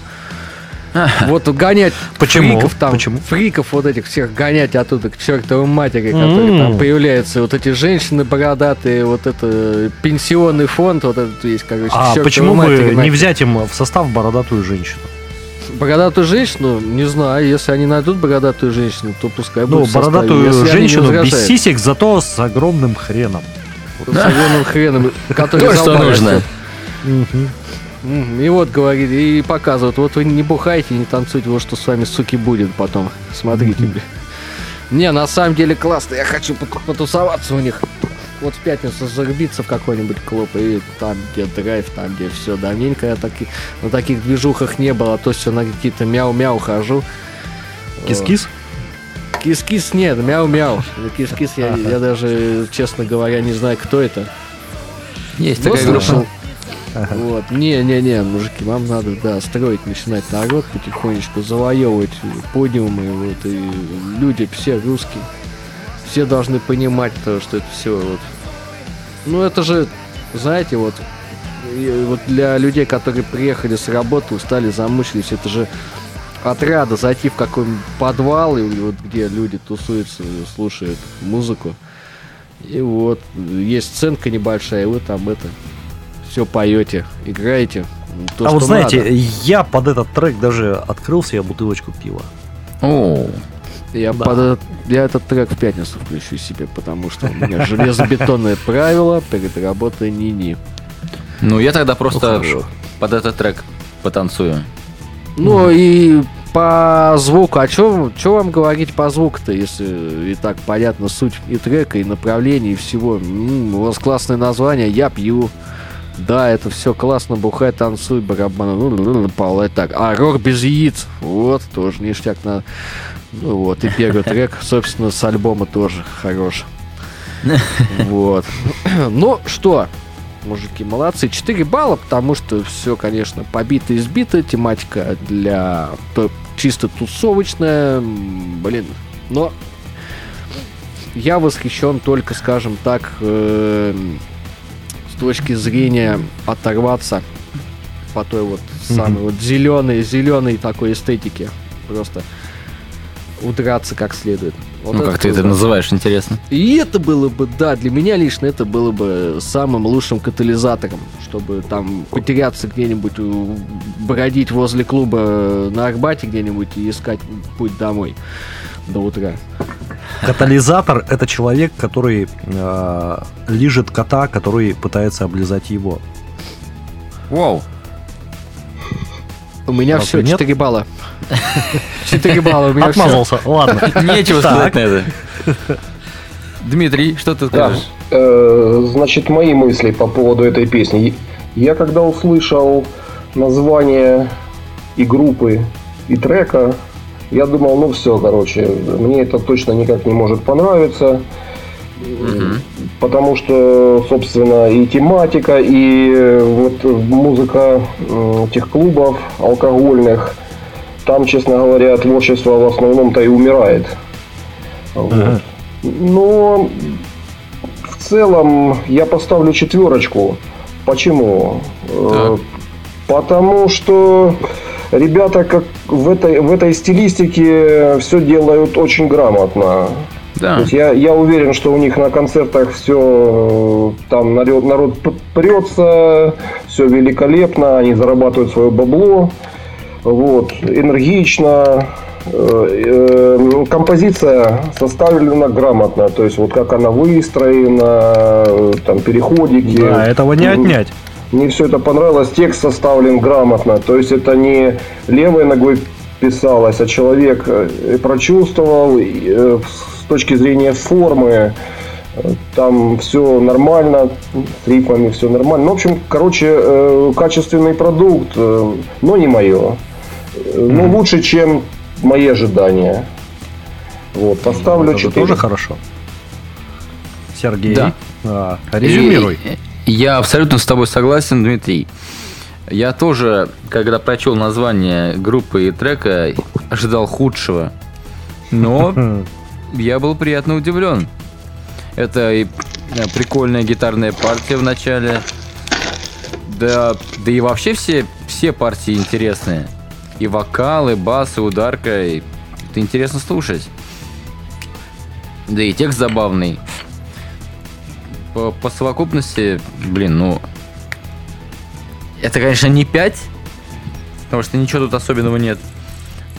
Вот гонять Почему? фриков там, Почему? фриков вот этих всех гонять оттуда к чертовой матери, которые М. там появляются, вот эти женщины бородатые, вот это пенсионный фонд, вот этот есть, короче, А почему матери бы не нахер. взять им в состав бородатую женщину? бородатую женщину? Не знаю, если они найдут бородатую женщину, то пускай Ну, будет составе. бородатую не женщину без сисек, зато с огромным хреном. с огромным хреном, который То, что нужно. И вот говорит, и показывают, вот вы не бухайте, не танцуйте, вот что с вами, суки, будет потом. Смотрите, бля. Не, на самом деле классно, я хочу пот- потусоваться у них. Вот в пятницу зарубиться в какой-нибудь клуб, и там, где драйв, там, где все. Давненько я таки, на таких движухах не было, а то все на какие-то мяу-мяу хожу. Кис-кис? Кис-кис нет, мяу-мяу. Кис-кис я, я даже, честно говоря, не знаю, кто это. Есть Ну, такая слышал. группа. Вот. Не-не-не, мужики, вам надо, да, строить, начинать народ потихонечку, завоевывать подиумы, вот, и люди все русские. Все должны понимать то, что это все вот. Ну, это же, знаете, вот, и вот для людей, которые приехали с работы, устали, замучились, это же отряда зайти в какой-нибудь подвал, и вот где люди тусуются, слушают музыку. И вот, есть сценка небольшая, и вы там это все поете, играете. То, а вот знаете, надо. я под этот трек даже открыл себе бутылочку пива. О, я, да. под этот- я этот трек в пятницу включу себе, потому что у меня железобетонное правило перед работой ни-ни. Ну, я тогда просто хорошо. под этот трек потанцую. Ну и по звуку, а что вам говорить по звуку-то, если и так понятно суть и трека, и направления, и всего. М, у вас классное название, я пью. Да, это все классно, бухай, танцуй, барабан, ну, ну, ну, палай так. А рок без яиц, вот, тоже ништяк на... Ну вот, и первый трек, собственно, с альбома тоже хорош. Вот. Ну что, мужики, молодцы. 4 балла, потому что все, конечно, побито и сбито. Тематика для то- чисто тусовочная. Блин, но я восхищен только, скажем так, с точки зрения оторваться по той вот самой вот зеленой, зеленой такой эстетике. Просто удраться как следует. Вот Ну, как ты это называешь, интересно. И это было бы, да, для меня лично это было бы самым лучшим катализатором, чтобы там потеряться где-нибудь, бродить возле клуба на Арбате где-нибудь и искать путь домой до утра. Катализатор – это человек, который э, лижет кота, который пытается облизать его. Вау. У меня Разве все, нет? 4 балла. 4 балла, у меня все. Отмазался, ладно. Нечего Так. сказать на это. Дмитрий, что ты Да. скажешь? Э, Значит, мои мысли по поводу этой песни. Я когда услышал название и группы, и трека, я думал, ну все, короче, мне это точно никак не может понравиться. Потому что, собственно, и тематика, и вот музыка этих клубов алкогольных, там, честно говоря, творчество в основном-то и умирает. Вот. Ага. Но в целом я поставлю четверочку. Почему? Э, Потому что ребята как в этой, в этой стилистике все делают очень грамотно. То Да. есть я, я уверен, что у них на концертах все там народ, народ прется, все великолепно, они зарабатывают свое бабло, вот, энергично. Э, э, Композиция составлена грамотно, то есть вот как она выстроена, э, там переходики. Да, этого не отнять. Мне все это понравилось. Текст составлен грамотно. То есть это не левой ногой писалось, а человек э, прочувствовал э, с точки зрения формы. Там все нормально, с рифмами все нормально. Ну, в общем, короче, э, качественный продукт, но не мое. Ну, лучше, чем мои ожидания. Вот, поставлю Это же 4. тоже хорошо. Сергей, Да. а, резюмируй. Я абсолютно с тобой согласен, Дмитрий. Я тоже, когда прочел название группы и трека, ожидал худшего. Но я был приятно удивлен. Это и э, прикольная гитарная партия в начале. Да, да и вообще все, все партии интересные. И вокал, и бас, и ударка. И это интересно слушать. Да и текст забавный. По, по совокупности, блин, ну... Это, конечно, не 5, потому что ничего тут особенного нет.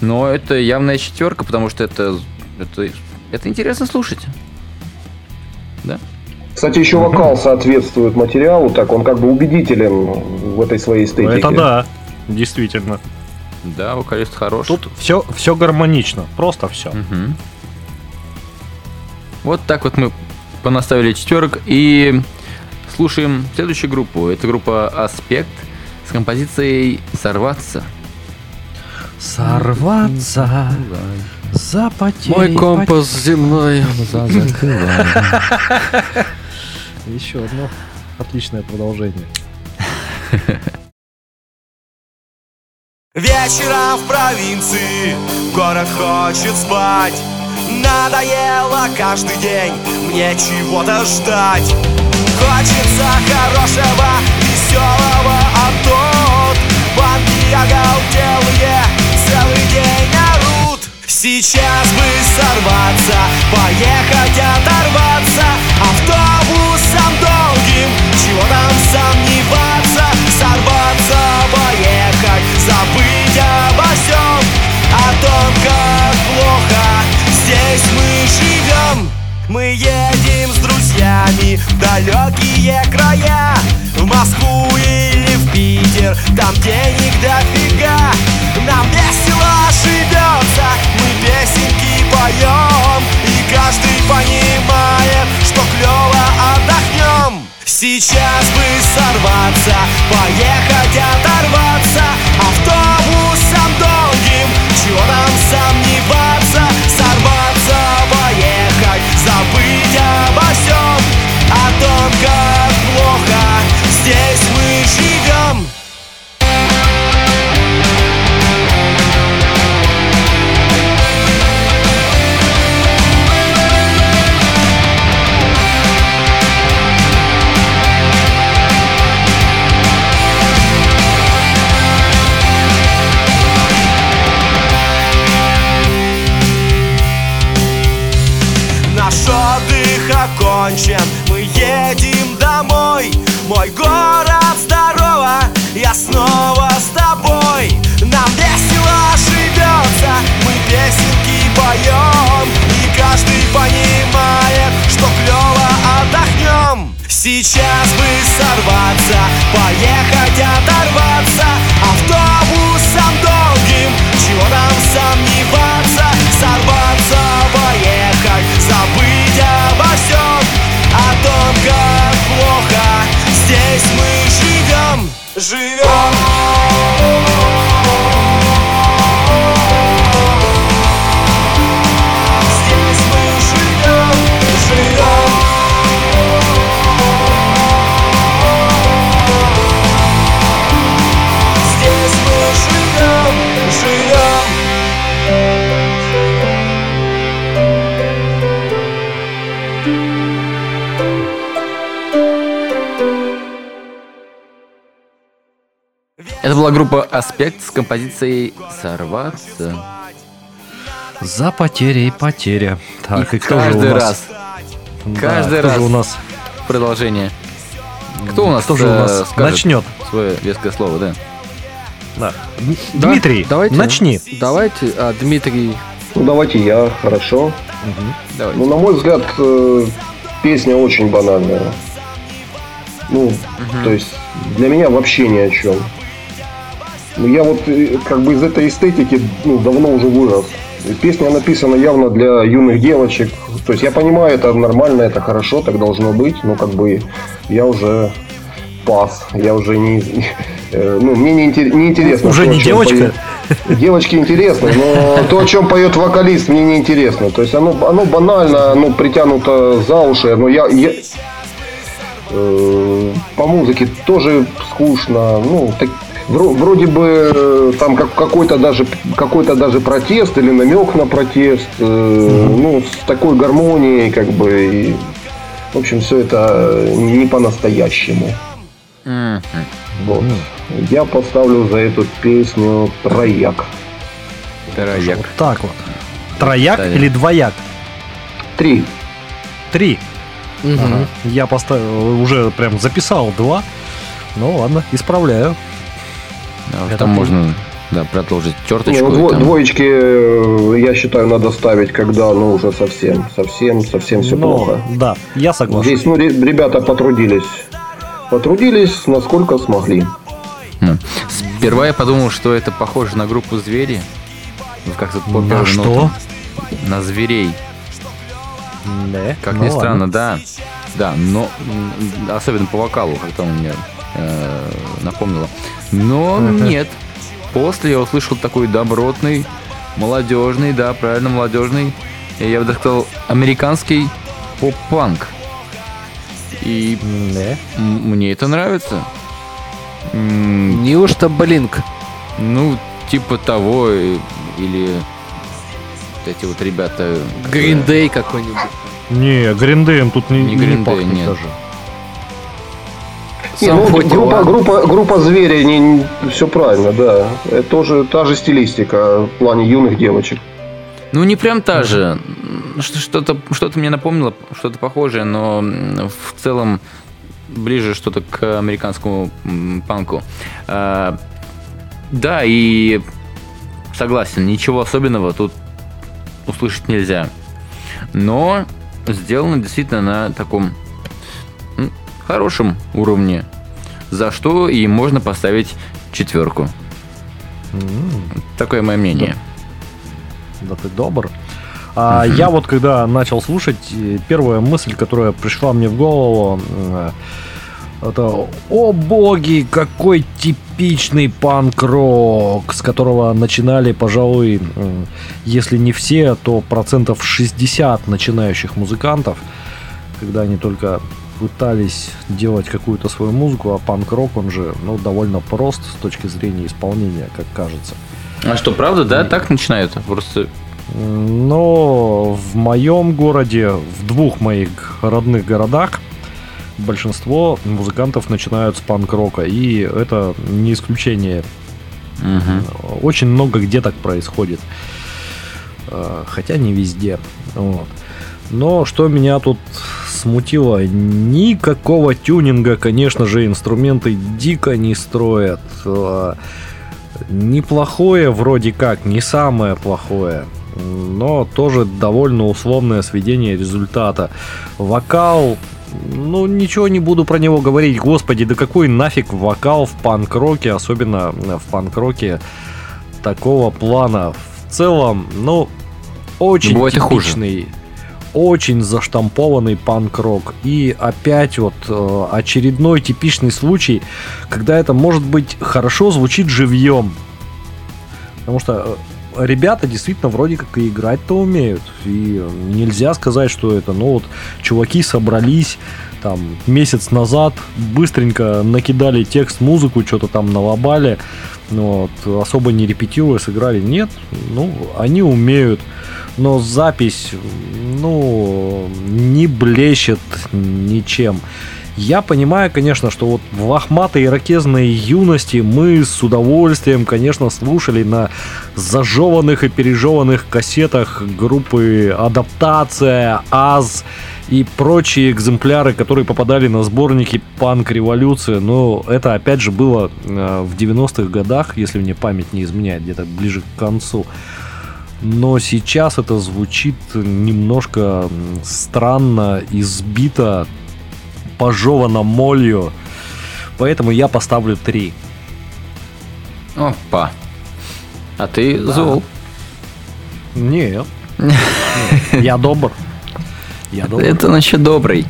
Но это явная четверка, потому что это, это, это интересно слушать. Да? Кстати, еще вокал соответствует материалу, так он как бы убедителен в этой своей эстетике. Это да, действительно. Да, вокалист хорош. Тут все, все гармонично, просто все. Мгм. Вот так вот мы понаставили четверок и слушаем следующую группу. Это группа Аспект с композицией Сорваться. Сорваться, запотеть. Мой компас земной. Еще одно отличное продолжение. Вечером в провинции город хочет спать Надоело каждый день мне чего-то ждать Хочется хорошего, веселого, а тут Банки оголтелые целый день орут. Сейчас бы сорваться, поехать оторваться Автобусом долгим, чего там сомневаться Сорваться, поехать, забыть обо всем О том, как плохо здесь мы живем Мы едем с друзьями в далекие края В Москву или в Питер, там денег дофига. Нам весело живется, мы песенки поем И каждый понимает, что клево отдохнем. Сейчас бы сорваться, поехать оторваться окончен Мы едем домой? Мой город здорово Я снова с тобой. Нам весело живется Мы песенки поем. И каждый понимает Что клево отдохнем. Сейчас бы сорваться Поехать оторваться была группа «Аспект» с композицией «Сорваться». За потери и потеря. Так, и, кто же у каждый нас? раз Да, каждый кто раз. же у нас продолжение. Кто у нас, Кто же у э, нас скажет начнет? свое веское слово, да? Да. Да, Дмитрий, давайте, начни. Давайте, а, Дмитрий, Ну, давайте я, хорошо. Давайте. Ну, на мой взгляд, э, песня очень банальная. Ну, то есть, для меня вообще ни о чем. Ну, я вот э, как бы из этой эстетики ну, давно уже вырос. Песня написана явно для юных девочек. То есть я понимаю, это нормально, это хорошо, так должно быть, но как бы я уже пас. Я уже не... э, Ну, мне не, интер- не интересно. Уже то, не девочка? поет- Девочки интересно, но то, о чем поет вокалист, мне не интересно. То есть оно, оно банально, оно притянуто за уши, но я, я- э, по музыке тоже скучно. Ну, так- вроде бы э, там как, какой-то даже какой-то даже протест или намек на протест. э, Ну, с такой гармонией, как бы. и, в общем, все это не по-настоящему. Мгм. Вот. Я поставлю за эту песню трояк. Трояк. Вот так вот. Трояк Далее. или двояк? Три. Три. Мгм. Ага. Я поставил, уже прям записал два. Ну ладно, исправляю. Да, Это там можно да, продолжить Не, черточку. ну, дво- там- двоечки, э, я считаю, надо ставить, когда ну уже совсем, совсем, совсем все Ну, плохо. Да, я согласен. Здесь, ну, ре- ребята потрудились. Потрудились, насколько смогли. Ну, Сперва я подумал, что это похоже на группу «Звери». Ну, Как-то по На что? На зверей. Да, Как ну ни ладно. странно, да. Да, но особенно по вокалу, как-то он мне э, напомнило. Но нет. После я услышал такой добротный, молодежный, да, правильно, молодежный, я бы даже сказал, американский поп-панк. И Да. м- мне это нравится. Неужто Блинк? Ну, типа того, э, или вот эти вот ребята... Green э, Day какой-нибудь. Не, Гриндеем тут не, Не не Green Day, пахнет нет. даже. Не, ну, группа, группа, группа звери, не, все правильно, да. Это тоже та же стилистика в плане юных девочек. Ну, не прям та же. Что-то что мне напомнило, что-то похожее, но в целом ближе что-то к американскому панку. А, да, и согласен, ничего особенного тут услышать нельзя. Но сделано действительно на таком хорошем уровне, за что и можно поставить четверку. М, Такое мое мнение. Да ты добр. А я вот когда начал слушать, э, первая мысль, которая пришла мне в голову, э, это «О боги, какой типичный панк-рок!» С которого начинали, пожалуй, м, если не все, то процентов 60 начинающих музыкантов, когда они только пытались делать какую-то свою музыку, а панк-рок, он же ну, довольно прост с точки зрения исполнения, как кажется. А что, правда, да? Так начинают? Просто Но в моем городе, в двух моих родных городах, большинство музыкантов начинают с панк-рока. И это не исключение. Мгм. Очень много где так происходит. Э, Хотя не везде. Вот. Но что меня тут смутило. Никакого тюнинга, конечно же, инструменты дико не строят. А, Неплохое вроде как, не самое плохое. Но тоже довольно условное сведение результата. Вокал, ну ничего не буду про него говорить. Господи, да какой нафиг вокал в панк-роке, особенно в панк-роке такого плана. В целом, ну, очень Бывает и хуже. Очень заштампованный панк-рок. И опять вот э, очередной типичный случай, когда это может быть хорошо звучит живьем. Потому что э, ребята действительно вроде как и играть-то умеют. И э, нельзя сказать, что это, ну вот, чуваки собрались там месяц назад, быстренько накидали текст, музыку, что-то там налобали, вот, особо не репетируя, сыграли. Нет, ну, они умеют. Но запись, ну, не блещет ничем. Я понимаю, конечно, что вот в лохматой ирокезной юности мы с удовольствием, конечно, слушали на зажеванных и пережеванных кассетах группы «Адаптация», «Аз», и прочие экземпляры, которые попадали на сборники «Панк Революция». Но это, опять же, было э, в 90-х годах, если мне память не изменяет, где-то ближе к концу. Но сейчас это звучит немножко странно, избито, пожевано молью. Поэтому я поставлю 3. Опа. А ты зол. Нет. Нет. Я добр. Я добр. Это насчет добрый.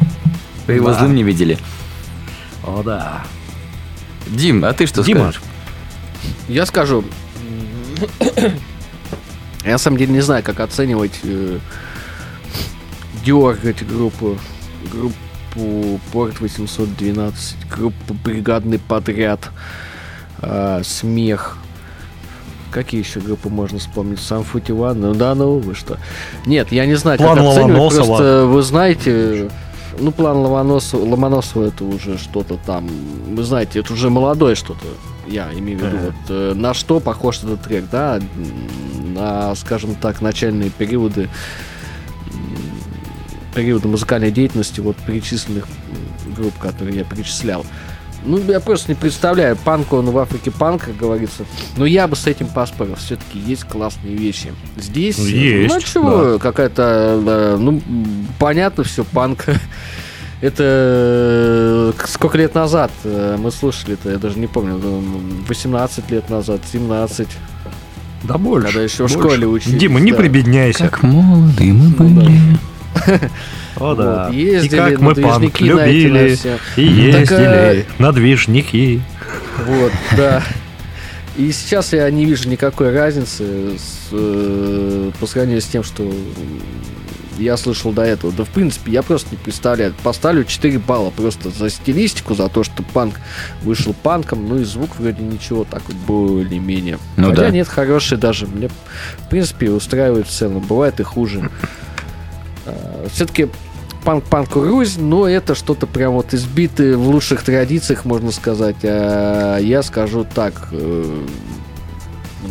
Вы его Да. злым не видели. О, да. Дим, а ты что Дима. скажешь? Я скажу. Я на самом деле не знаю, как оценивать, э, дергать группу, группу Порт 812, группу Бригадный подряд, э, Смех. Какие еще группы можно вспомнить? Сам Футиван? Ну да, ну вы что. Нет, я не знаю, План как оценивать. Просто вы знаете, ну план Ломоносова, Ломоносова это уже что-то там. Вы знаете, это уже молодое что-то. Я имею в виду, вот, э, на что похож этот трек, да? На, скажем так, начальные периоды периоды музыкальной деятельности вот перечисленных групп, которые я перечислял. Ну, я просто не представляю, панк он в Африке панк, как говорится. Но я бы с этим поспорил. Все-таки есть классные вещи. Здесь, Ну, есть, ну, чего, какая-то, э, ну, понятно все, панк. Это э, сколько лет назад э, мы слушали это, я даже не помню, м, 18 лет назад, 17. Да больше. Когда еще в больше. школе учились, Дима, не да. прибедняйся. Как молоды мы Ну да. О, да. Вот, и ездили как на мы панк движники на эти, на любили. И Так, ездили а, на движники. Вот, да. И сейчас я не вижу никакой разницы с, э, по сравнению с тем, что я слышал до этого. Да, в принципе, я просто не представляю. Поставлю 4 балла просто за стилистику, за то, что панк вышел панком, ну и звук вроде ничего, так вот более-менее. Ну Хотя да. нет, хороший даже. Мне, в принципе, устраивает в целом. Бывает и хуже. Все-таки панк-панк рознь, но это что-то прям вот избитое в лучших традициях, можно сказать. А я скажу так, э,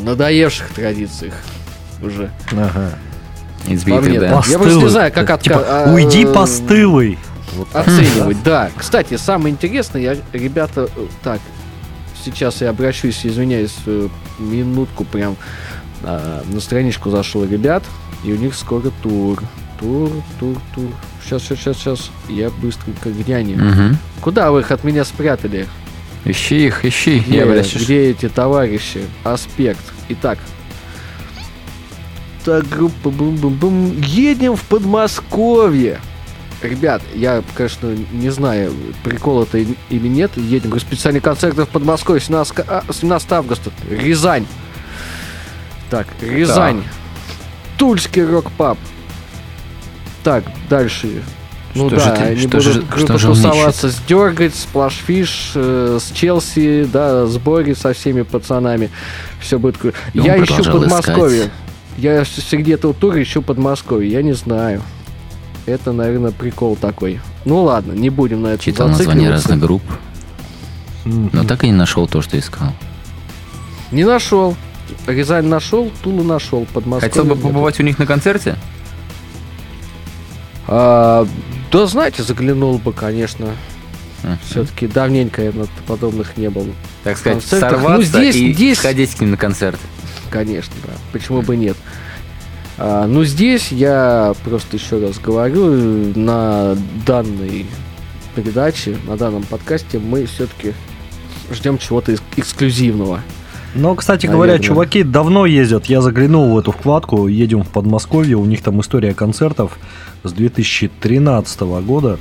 надоевших традициях уже. Ага. Избитый, да. Я просто не знаю, как Типа, отка- а, уйди э, постылый. Вот. Оценивать, да. Кстати, самое интересное, я, ребята, э, так, сейчас я обращусь, извиняюсь, э, минутку прям а, на страничку зашел ребят, и у них скоро тур. Тур, тур, тур. Сейчас, сейчас, сейчас, сейчас. Я быстренько, они? Мгм. Куда вы их от меня спрятали? Ищи их, ищи. Где, Я где эти товарищи? Аспект. Итак. Так, группа бум-бум-бум. Едем в Подмосковье. Ребят, я, конечно, не знаю, прикол это или нет. Едем. Говорю, специальный концерт в Подмосковье 17, а, 17 августа. Рязань. Так, Рязань. Тульский рок-паб. Так, дальше. Ну Что да, же ты- они что будут же- круто что тусоваться с Дергать, с Плашфиш, э, с Челси, да, с Бори, со всеми пацанами. Все будет круто. Я ищу Подмосковье. искать. Я среди этого тура ищу Подмосковье. Я не знаю. Это, наверное, прикол такой. Ну ладно, не будем на это Читал название разных групп, но так и не нашел то, что искал. Не нашел. Рязань нашел, Тулу нашел, Подмосковье. Хотел бы нет. побывать у них на концерте? А, Да, знаете, заглянул бы, конечно. Мгм. Все-таки давненько я подобных не был. Так сказать, концертах. Ну, сорваться здесь- и здесь- сходить к ним на концерт. Конечно, да. Почему бы нет? А, ну, здесь я просто еще раз говорю, на данной передаче, на данном подкасте мы все-таки ждем чего-то эксклюзивного. Но, кстати говоря, Наверное. чуваки давно ездят. Я заглянул в эту вкладку, едем в Подмосковье, у них там история концертов с 2013 года.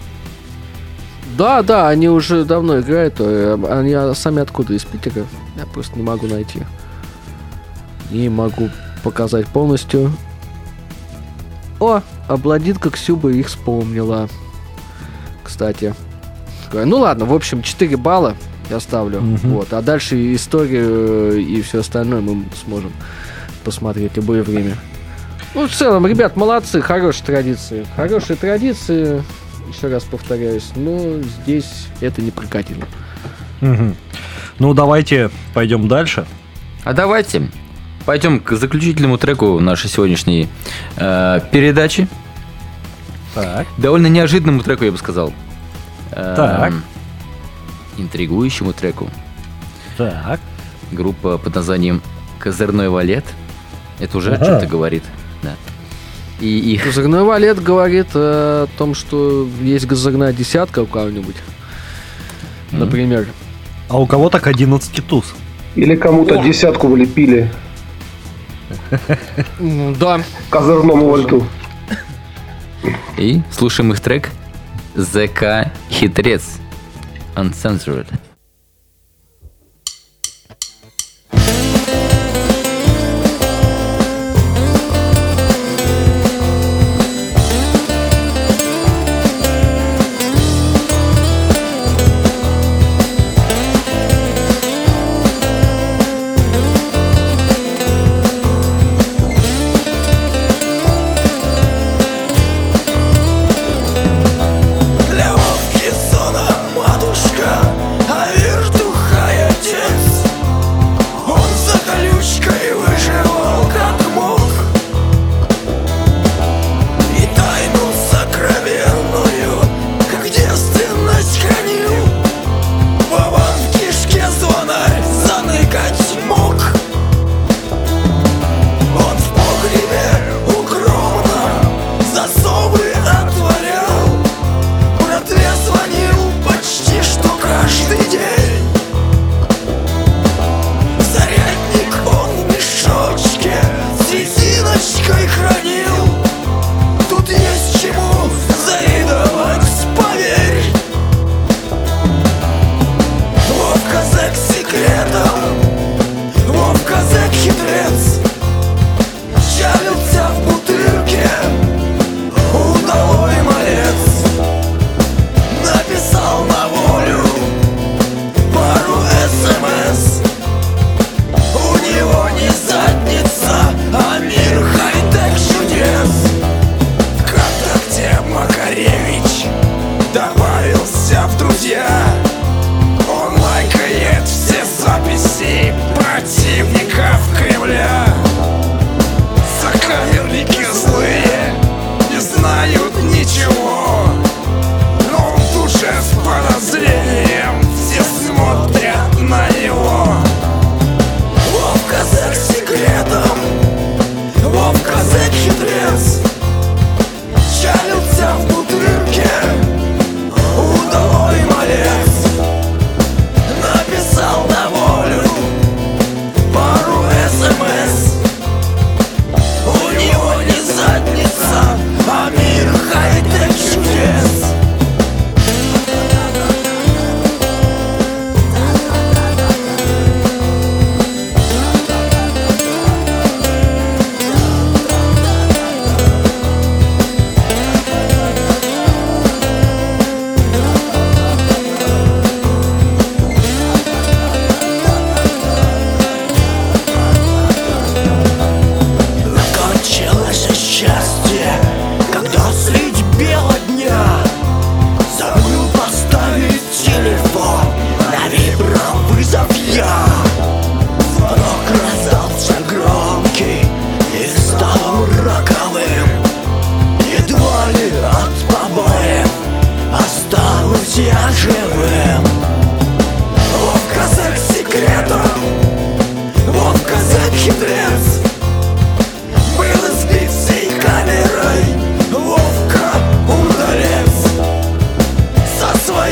Да, да, они уже давно играют. э, Они а, сами откуда? Из Питера? Я просто не могу найти. Не могу показать полностью. О, обладинка Ксюба их вспомнила. Кстати. Ну ладно, в общем, 4 балла я ставлю. Мгм. Вот. А дальше историю э, и все остальное мы сможем посмотреть любое время. Ну, в целом, ребят, молодцы, хорошие традиции. Хорошие традиции, еще раз повторяюсь, но здесь это не прокатило. Мгм. Ну, давайте пойдем дальше. А давайте пойдем к заключительному треку нашей сегодняшней э, передачи. Так. Довольно неожиданному треку, я бы сказал. Эм, Так. Интригующему треку. Так. Группа под названием Козырной валет. Это уже о Ага. чем-то говорит. Да. И их Козырной валет говорит о том, что есть козырная десятка у кого-нибудь. М. Например. А у кого так 11 туз? Или кому-то десятку влепили М, Да. козырному вальту. И слушаем их трек ЗК Хитрец Uncensored.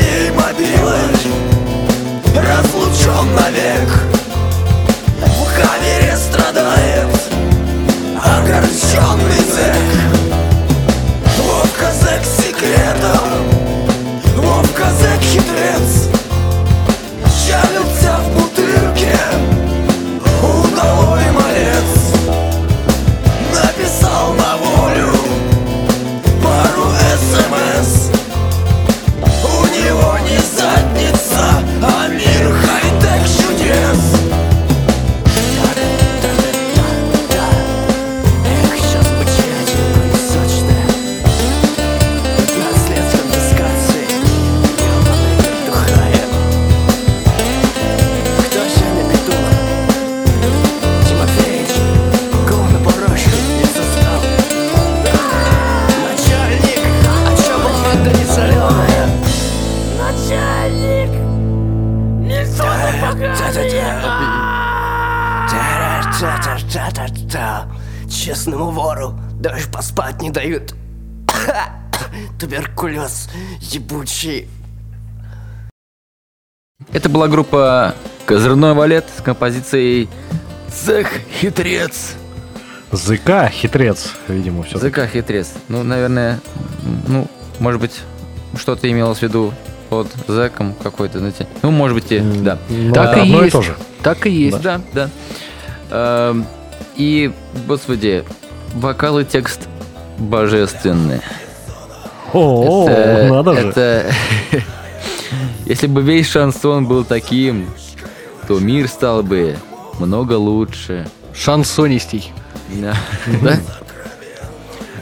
моей мобилой Разлучен навек. В камере страдает Огорченный ебучий. Это была группа Козырной валет с композицией Цех хитрец. ЗК хитрец, видимо, все. ЗК хитрец. Ну, наверное, ну, может быть, что-то имелось в виду под зэком какой-то, знаете. Ну, может быть, и, да. Так и одно есть. то же. Так и есть. Да, да. Эм, И, господи, вокал и текст божественные. О, Это- надо же. это- Если бы весь шансон был таким, то мир стал бы много лучше. Шансонистей. Да.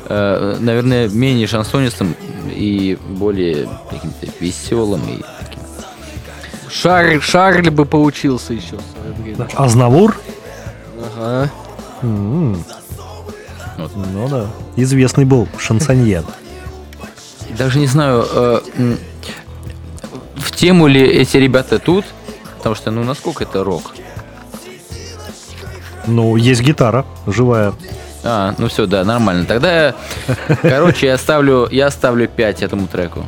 Э, Наверное, менее шансонистым и более каким-то веселым и таким. Шарль, Шарль бы поучился еще. Азнавур? Ага. Вот. Ну да. Известный был шансонье. Даже не знаю, э, в тему ли эти ребята тут, потому что, ну, насколько это рок? Ну, есть гитара живая. А, ну все, да, нормально. Тогда, я- короче, я ставлю, я ставлю 5 этому треку.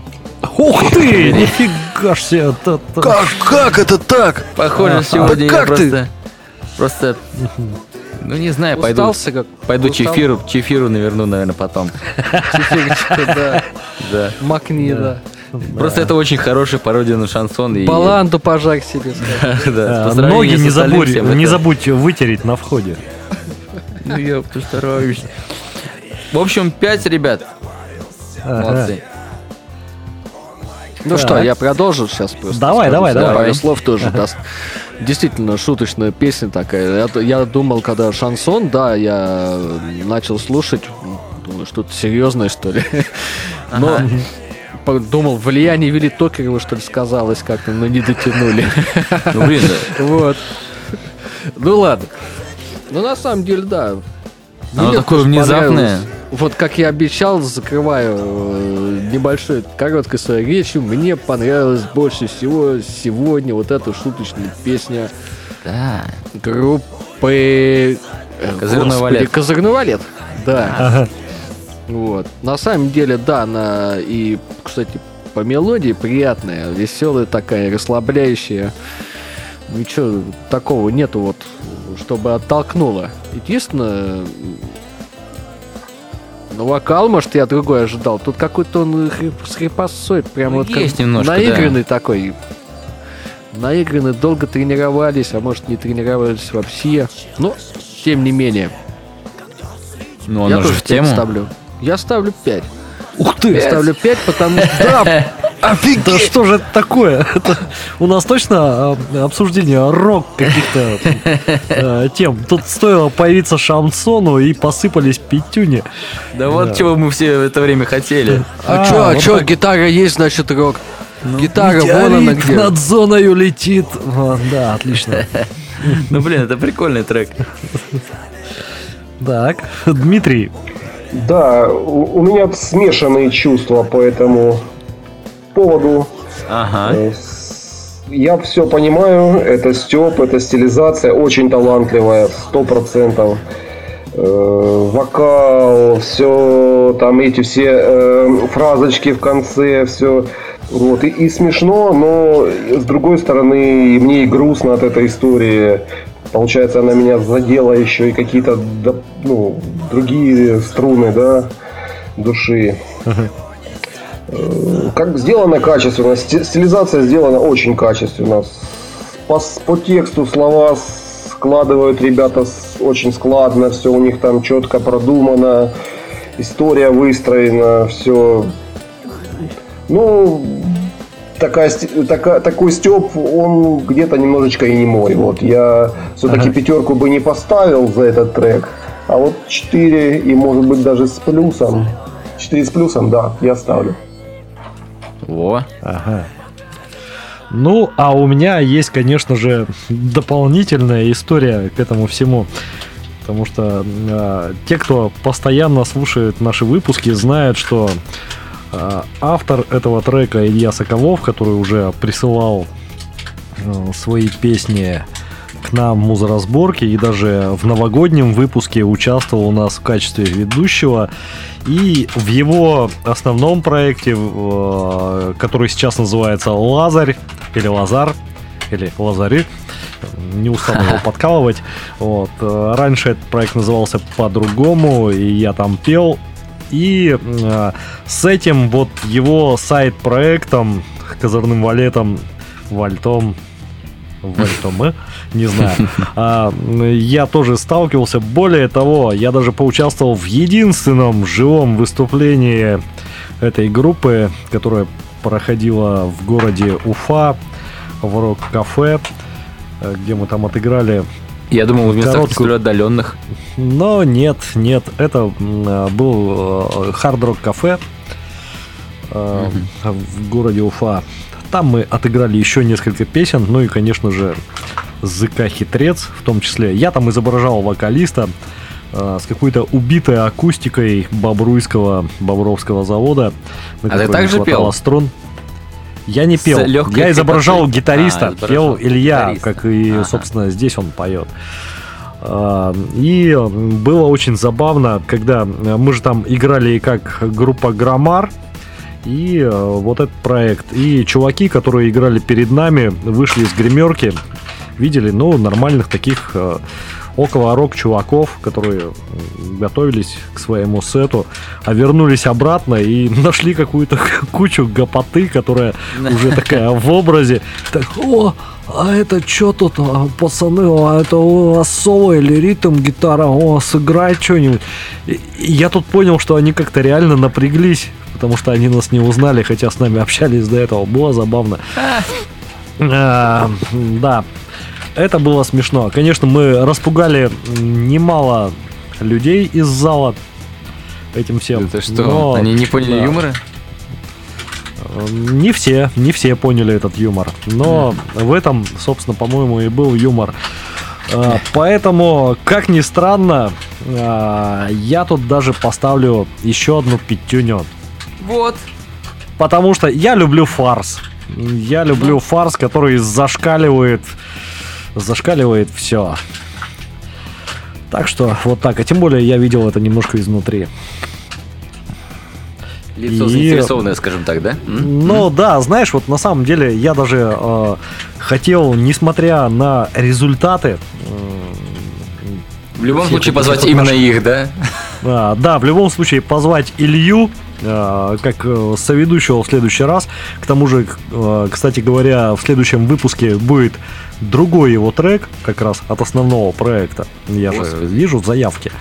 Ух ты! Нифига ж себе! это- это- Как, как это так? Похоже, сегодня я как ты? просто, просто, ну не знаю, пойду, Устался как? пойду Устал? чефиру, чефиру наверну, наверное, потом. Да. Да. Макни, да. Просто это очень хорошая пародия на шансон. И, Баланду пожарь себе. да, А, Ноги не забудь, не забудь вытереть на входе. Ну, я постараюсь. В общем, 5 ребят. Молодцы. Ну что, я продолжу сейчас просто. Давай, давай, давай. Пару слов тоже даст. Действительно, шуточная песня такая. Я, я думал, когда шансон, да, я начал слушать, думаю, что-то серьезное, что ли. Но подумал, влияние Вилли Токарева, что ли, сказалось как-то, но не дотянули. Ну, блин, да. Вот. Ну ладно. Ну на самом деле, да. Оно такое внезапное. Вот как я обещал, закрываю э, небольшой, короткой своей речью. Мне понравилась больше всего сегодня вот эта шуточная песня Да. группы... э, Козырной валет. Козырной валет. Да. Ага. Вот. На самом деле, да, она и, кстати, по мелодии приятная, веселая такая, расслабляющая. Ничего такого нету вот, чтобы оттолкнуло. Единственное, ну, вокал, может, я другой ожидал. Тут какой-то он с хрипосой, прям Ну, вот есть немножко, наигранный такой. Наигранный, долго тренировались, а может, не тренировались вообще. Но, тем не менее. Ну, я оно же тоже в тему. ставлю. Я ставлю 5. Ух ты! Я ставлю 5, потому что... Да, Да что же это такое? Это у нас точно а, обсуждение рок каких-то э, тем. Тут стоило появиться шансону и посыпались пятюни. Да вот чего мы все в это время хотели. А, А, чё, а вот чё, так. гитара есть, значит, рок. Гитара, вон она где. над зоною летит. А, Да, отлично. Ну, блин, это прикольный трек. Так, Дмитрий, Да, у, у меня смешанные чувства по этому поводу. Ага. Э, Я все понимаю, это Степ, это стилизация очень талантливая, сто процентов. Э, Вокал, все, там эти все э, фразочки в конце, все. Вот, и, и смешно, но с другой стороны, мне и грустно от этой истории. Получается, она меня задела еще и какие-то ну, другие струны, да, души. Как сделано качественно, сти- стилизация сделана очень качественно. По, по тексту слова складывают ребята очень складно, все у них там четко продумано, история выстроена, все. Ну, такая, сти- така- такой степ, он где-то немножечко и не мой. Вот я все-таки пятерку бы не поставил за этот трек, а вот 4 и может быть даже с плюсом. 4 с плюсом, да, я ставлю. Во. Ага. Ну, а у меня есть, конечно же, дополнительная история к этому всему. Потому что э, те, кто постоянно слушает наши выпуски, знают, что автор этого трека Илья Соколов, который уже присылал э, свои песни к нам в музоразборке и даже в новогоднем выпуске участвовал у нас в качестве ведущего. И в его основном проекте, э, который сейчас называется «Лазарь» или «Лазар», или «Лазари», не устану его подкалывать. Вот. Раньше этот проект назывался по-другому, и я там пел. И э, с этим вот его сайт-проектом, козырным валетом, вальтом, вальтом, э, не знаю, а, я тоже сталкивался. Более того, я даже поучаствовал в единственном живом выступлении этой группы, которая проходила в городе Уфа, в рок-кафе, э, где мы там отыграли Я думал, в местах Короткую- столь отдаленных. но нет, нет, это был хард-рок кафе э, в городе Уфа. Там мы отыграли еще несколько песен, ну и, конечно же, ЗК Хитрец в том числе. Я там изображал вокалиста э, с какой-то убитой акустикой Бобруйского Бобровского завода. на А ты также пел? струн. Я не пел. Я изображал хрипотой? гитариста. А, изображал пел Илья, гитариста. как и, Ага. собственно, здесь он поет. А, И было очень забавно, когда мы же там играли и как группа Громар, и э, вот этот проект. И чуваки, которые играли перед нами, вышли из гримерки, видели, ну, нормальных таких э, около рок чуваков, которые готовились к своему сету, а вернулись обратно и нашли какую-то кучу гопоты, которая уже такая в образе. Так, о, а это что тут, а, пацаны, а это у вас соло или ритм гитара, о, сыграй что-нибудь. Я тут понял, что они как-то реально напряглись, потому что они нас не узнали, хотя с нами общались до этого. Было забавно. А, Да, это было смешно. Конечно, мы распугали немало людей из зала этим всем. Это что, но- они не поняли да. юмора? Э, Не все, не все поняли этот юмор. Но в этом, собственно, по-моему, и был юмор. А, Поэтому, как ни странно, а, я тут даже поставлю еще одну пятюню. Вот. Потому что я люблю фарс. Я люблю фарс, который зашкаливает, зашкаливает все. Так что вот так. А тем более я видел это немножко изнутри. Лицо И- заинтересованное, скажем так, да? Ну да, знаешь, вот на самом деле я даже э, хотел, несмотря на результаты, м, В любом случае позвать вот именно их, да? а, да, в любом случае позвать Илью э, как э, соведущего в следующий раз. К тому же, э, кстати говоря, в следующем выпуске будет другой его трек, как раз от основного проекта. Я же Господи. вижу заявки.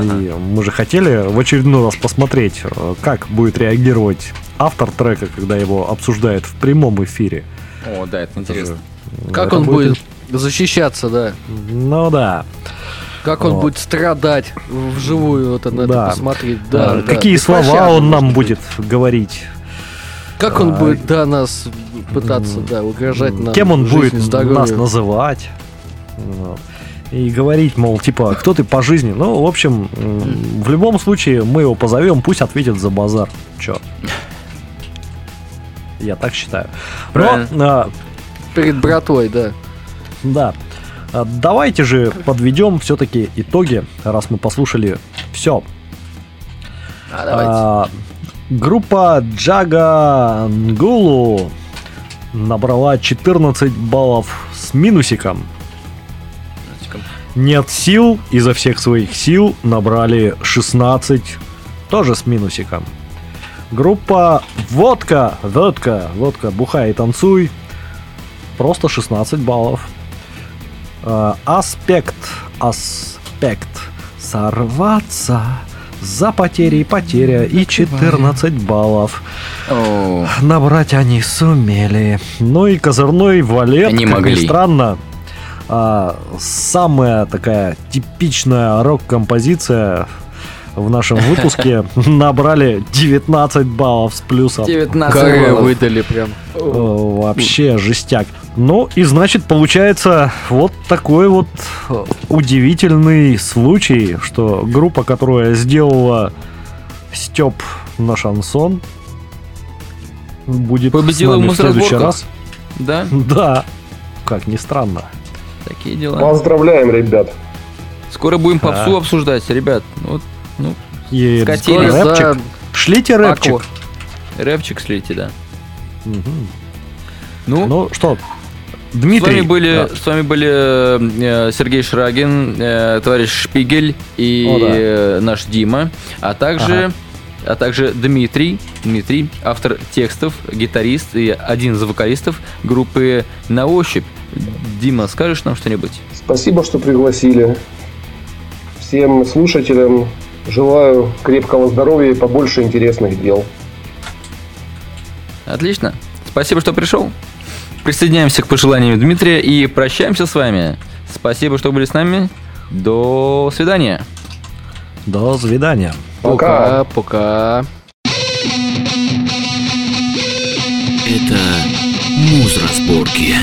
И мы же хотели в очередной раз посмотреть, э, как будет реагировать автор трека, когда его обсуждают в прямом эфире. О, да, это интересно. Как Это он будет защищаться, да? Ну да. Как он Вот. будет страдать вживую, вот на Да. это посмотреть. Да, А, да. Какие слова Беспощадно, он нам будет говорить? Как он А, будет, да, нас пытаться, да, угрожать нам. Кем он будет нас здоровью. называть? Вот. И говорить, мол, типа, кто ты по жизни? Ну, в общем, в любом случае мы его позовем, пусть ответит за базар. Чё? Я так считаю. Но, а, Перед братвой, да. да. А, Давайте же подведем все-таки итоги, раз мы послушали все. А, давайте. А, группа Джага Нгулу набрала 14 баллов с минусиком. Нет сил, изо всех своих сил набрали 16, тоже с минусиком. Группа Водка, Водка, Водка, бухай и танцуй, просто 16 баллов. А, Аспект, Аспект, сорваться, за потери потеря и 14 баллов. О, Набрать они сумели. Ну и козырной валет, Они как могли. ни странно, а, самая такая типичная рок-композиция в нашем выпуске набрали 19 баллов с плюсом. 19 Каре баллов. выдали прям. Вообще жестяк. Ну и значит получается вот такой вот э, удивительный случай, что группа, которая сделала Степ на шансон, будет Победила с нами в следующий раз. Да? Да, как ни странно. Такие дела. Поздравляем, ребят. Скоро будем попсу Да. обсуждать, ребят. Вот, ну, И Скатились. рэпчик. За Шлите рэпчик. Акву. рэпчик слейте, да. Мгм. Ну, Ну что, с Дмитрий. вами были, Да. с вами были э, Сергей Шрагин, э, товарищ Шпигель и О, да. э, наш Дима, а также, а также Дмитрий, Дмитрий, автор текстов, гитарист и один из вокалистов группы «На ощупь». Дима, скажешь нам что-нибудь? Спасибо, что пригласили. Всем слушателям желаю крепкого здоровья и побольше интересных дел. Отлично. Спасибо, что пришел. Присоединяемся к пожеланиям Дмитрия и прощаемся с вами. Спасибо, что были с нами. До свидания. До свидания. Пока. Пока. Это. Муз разборки.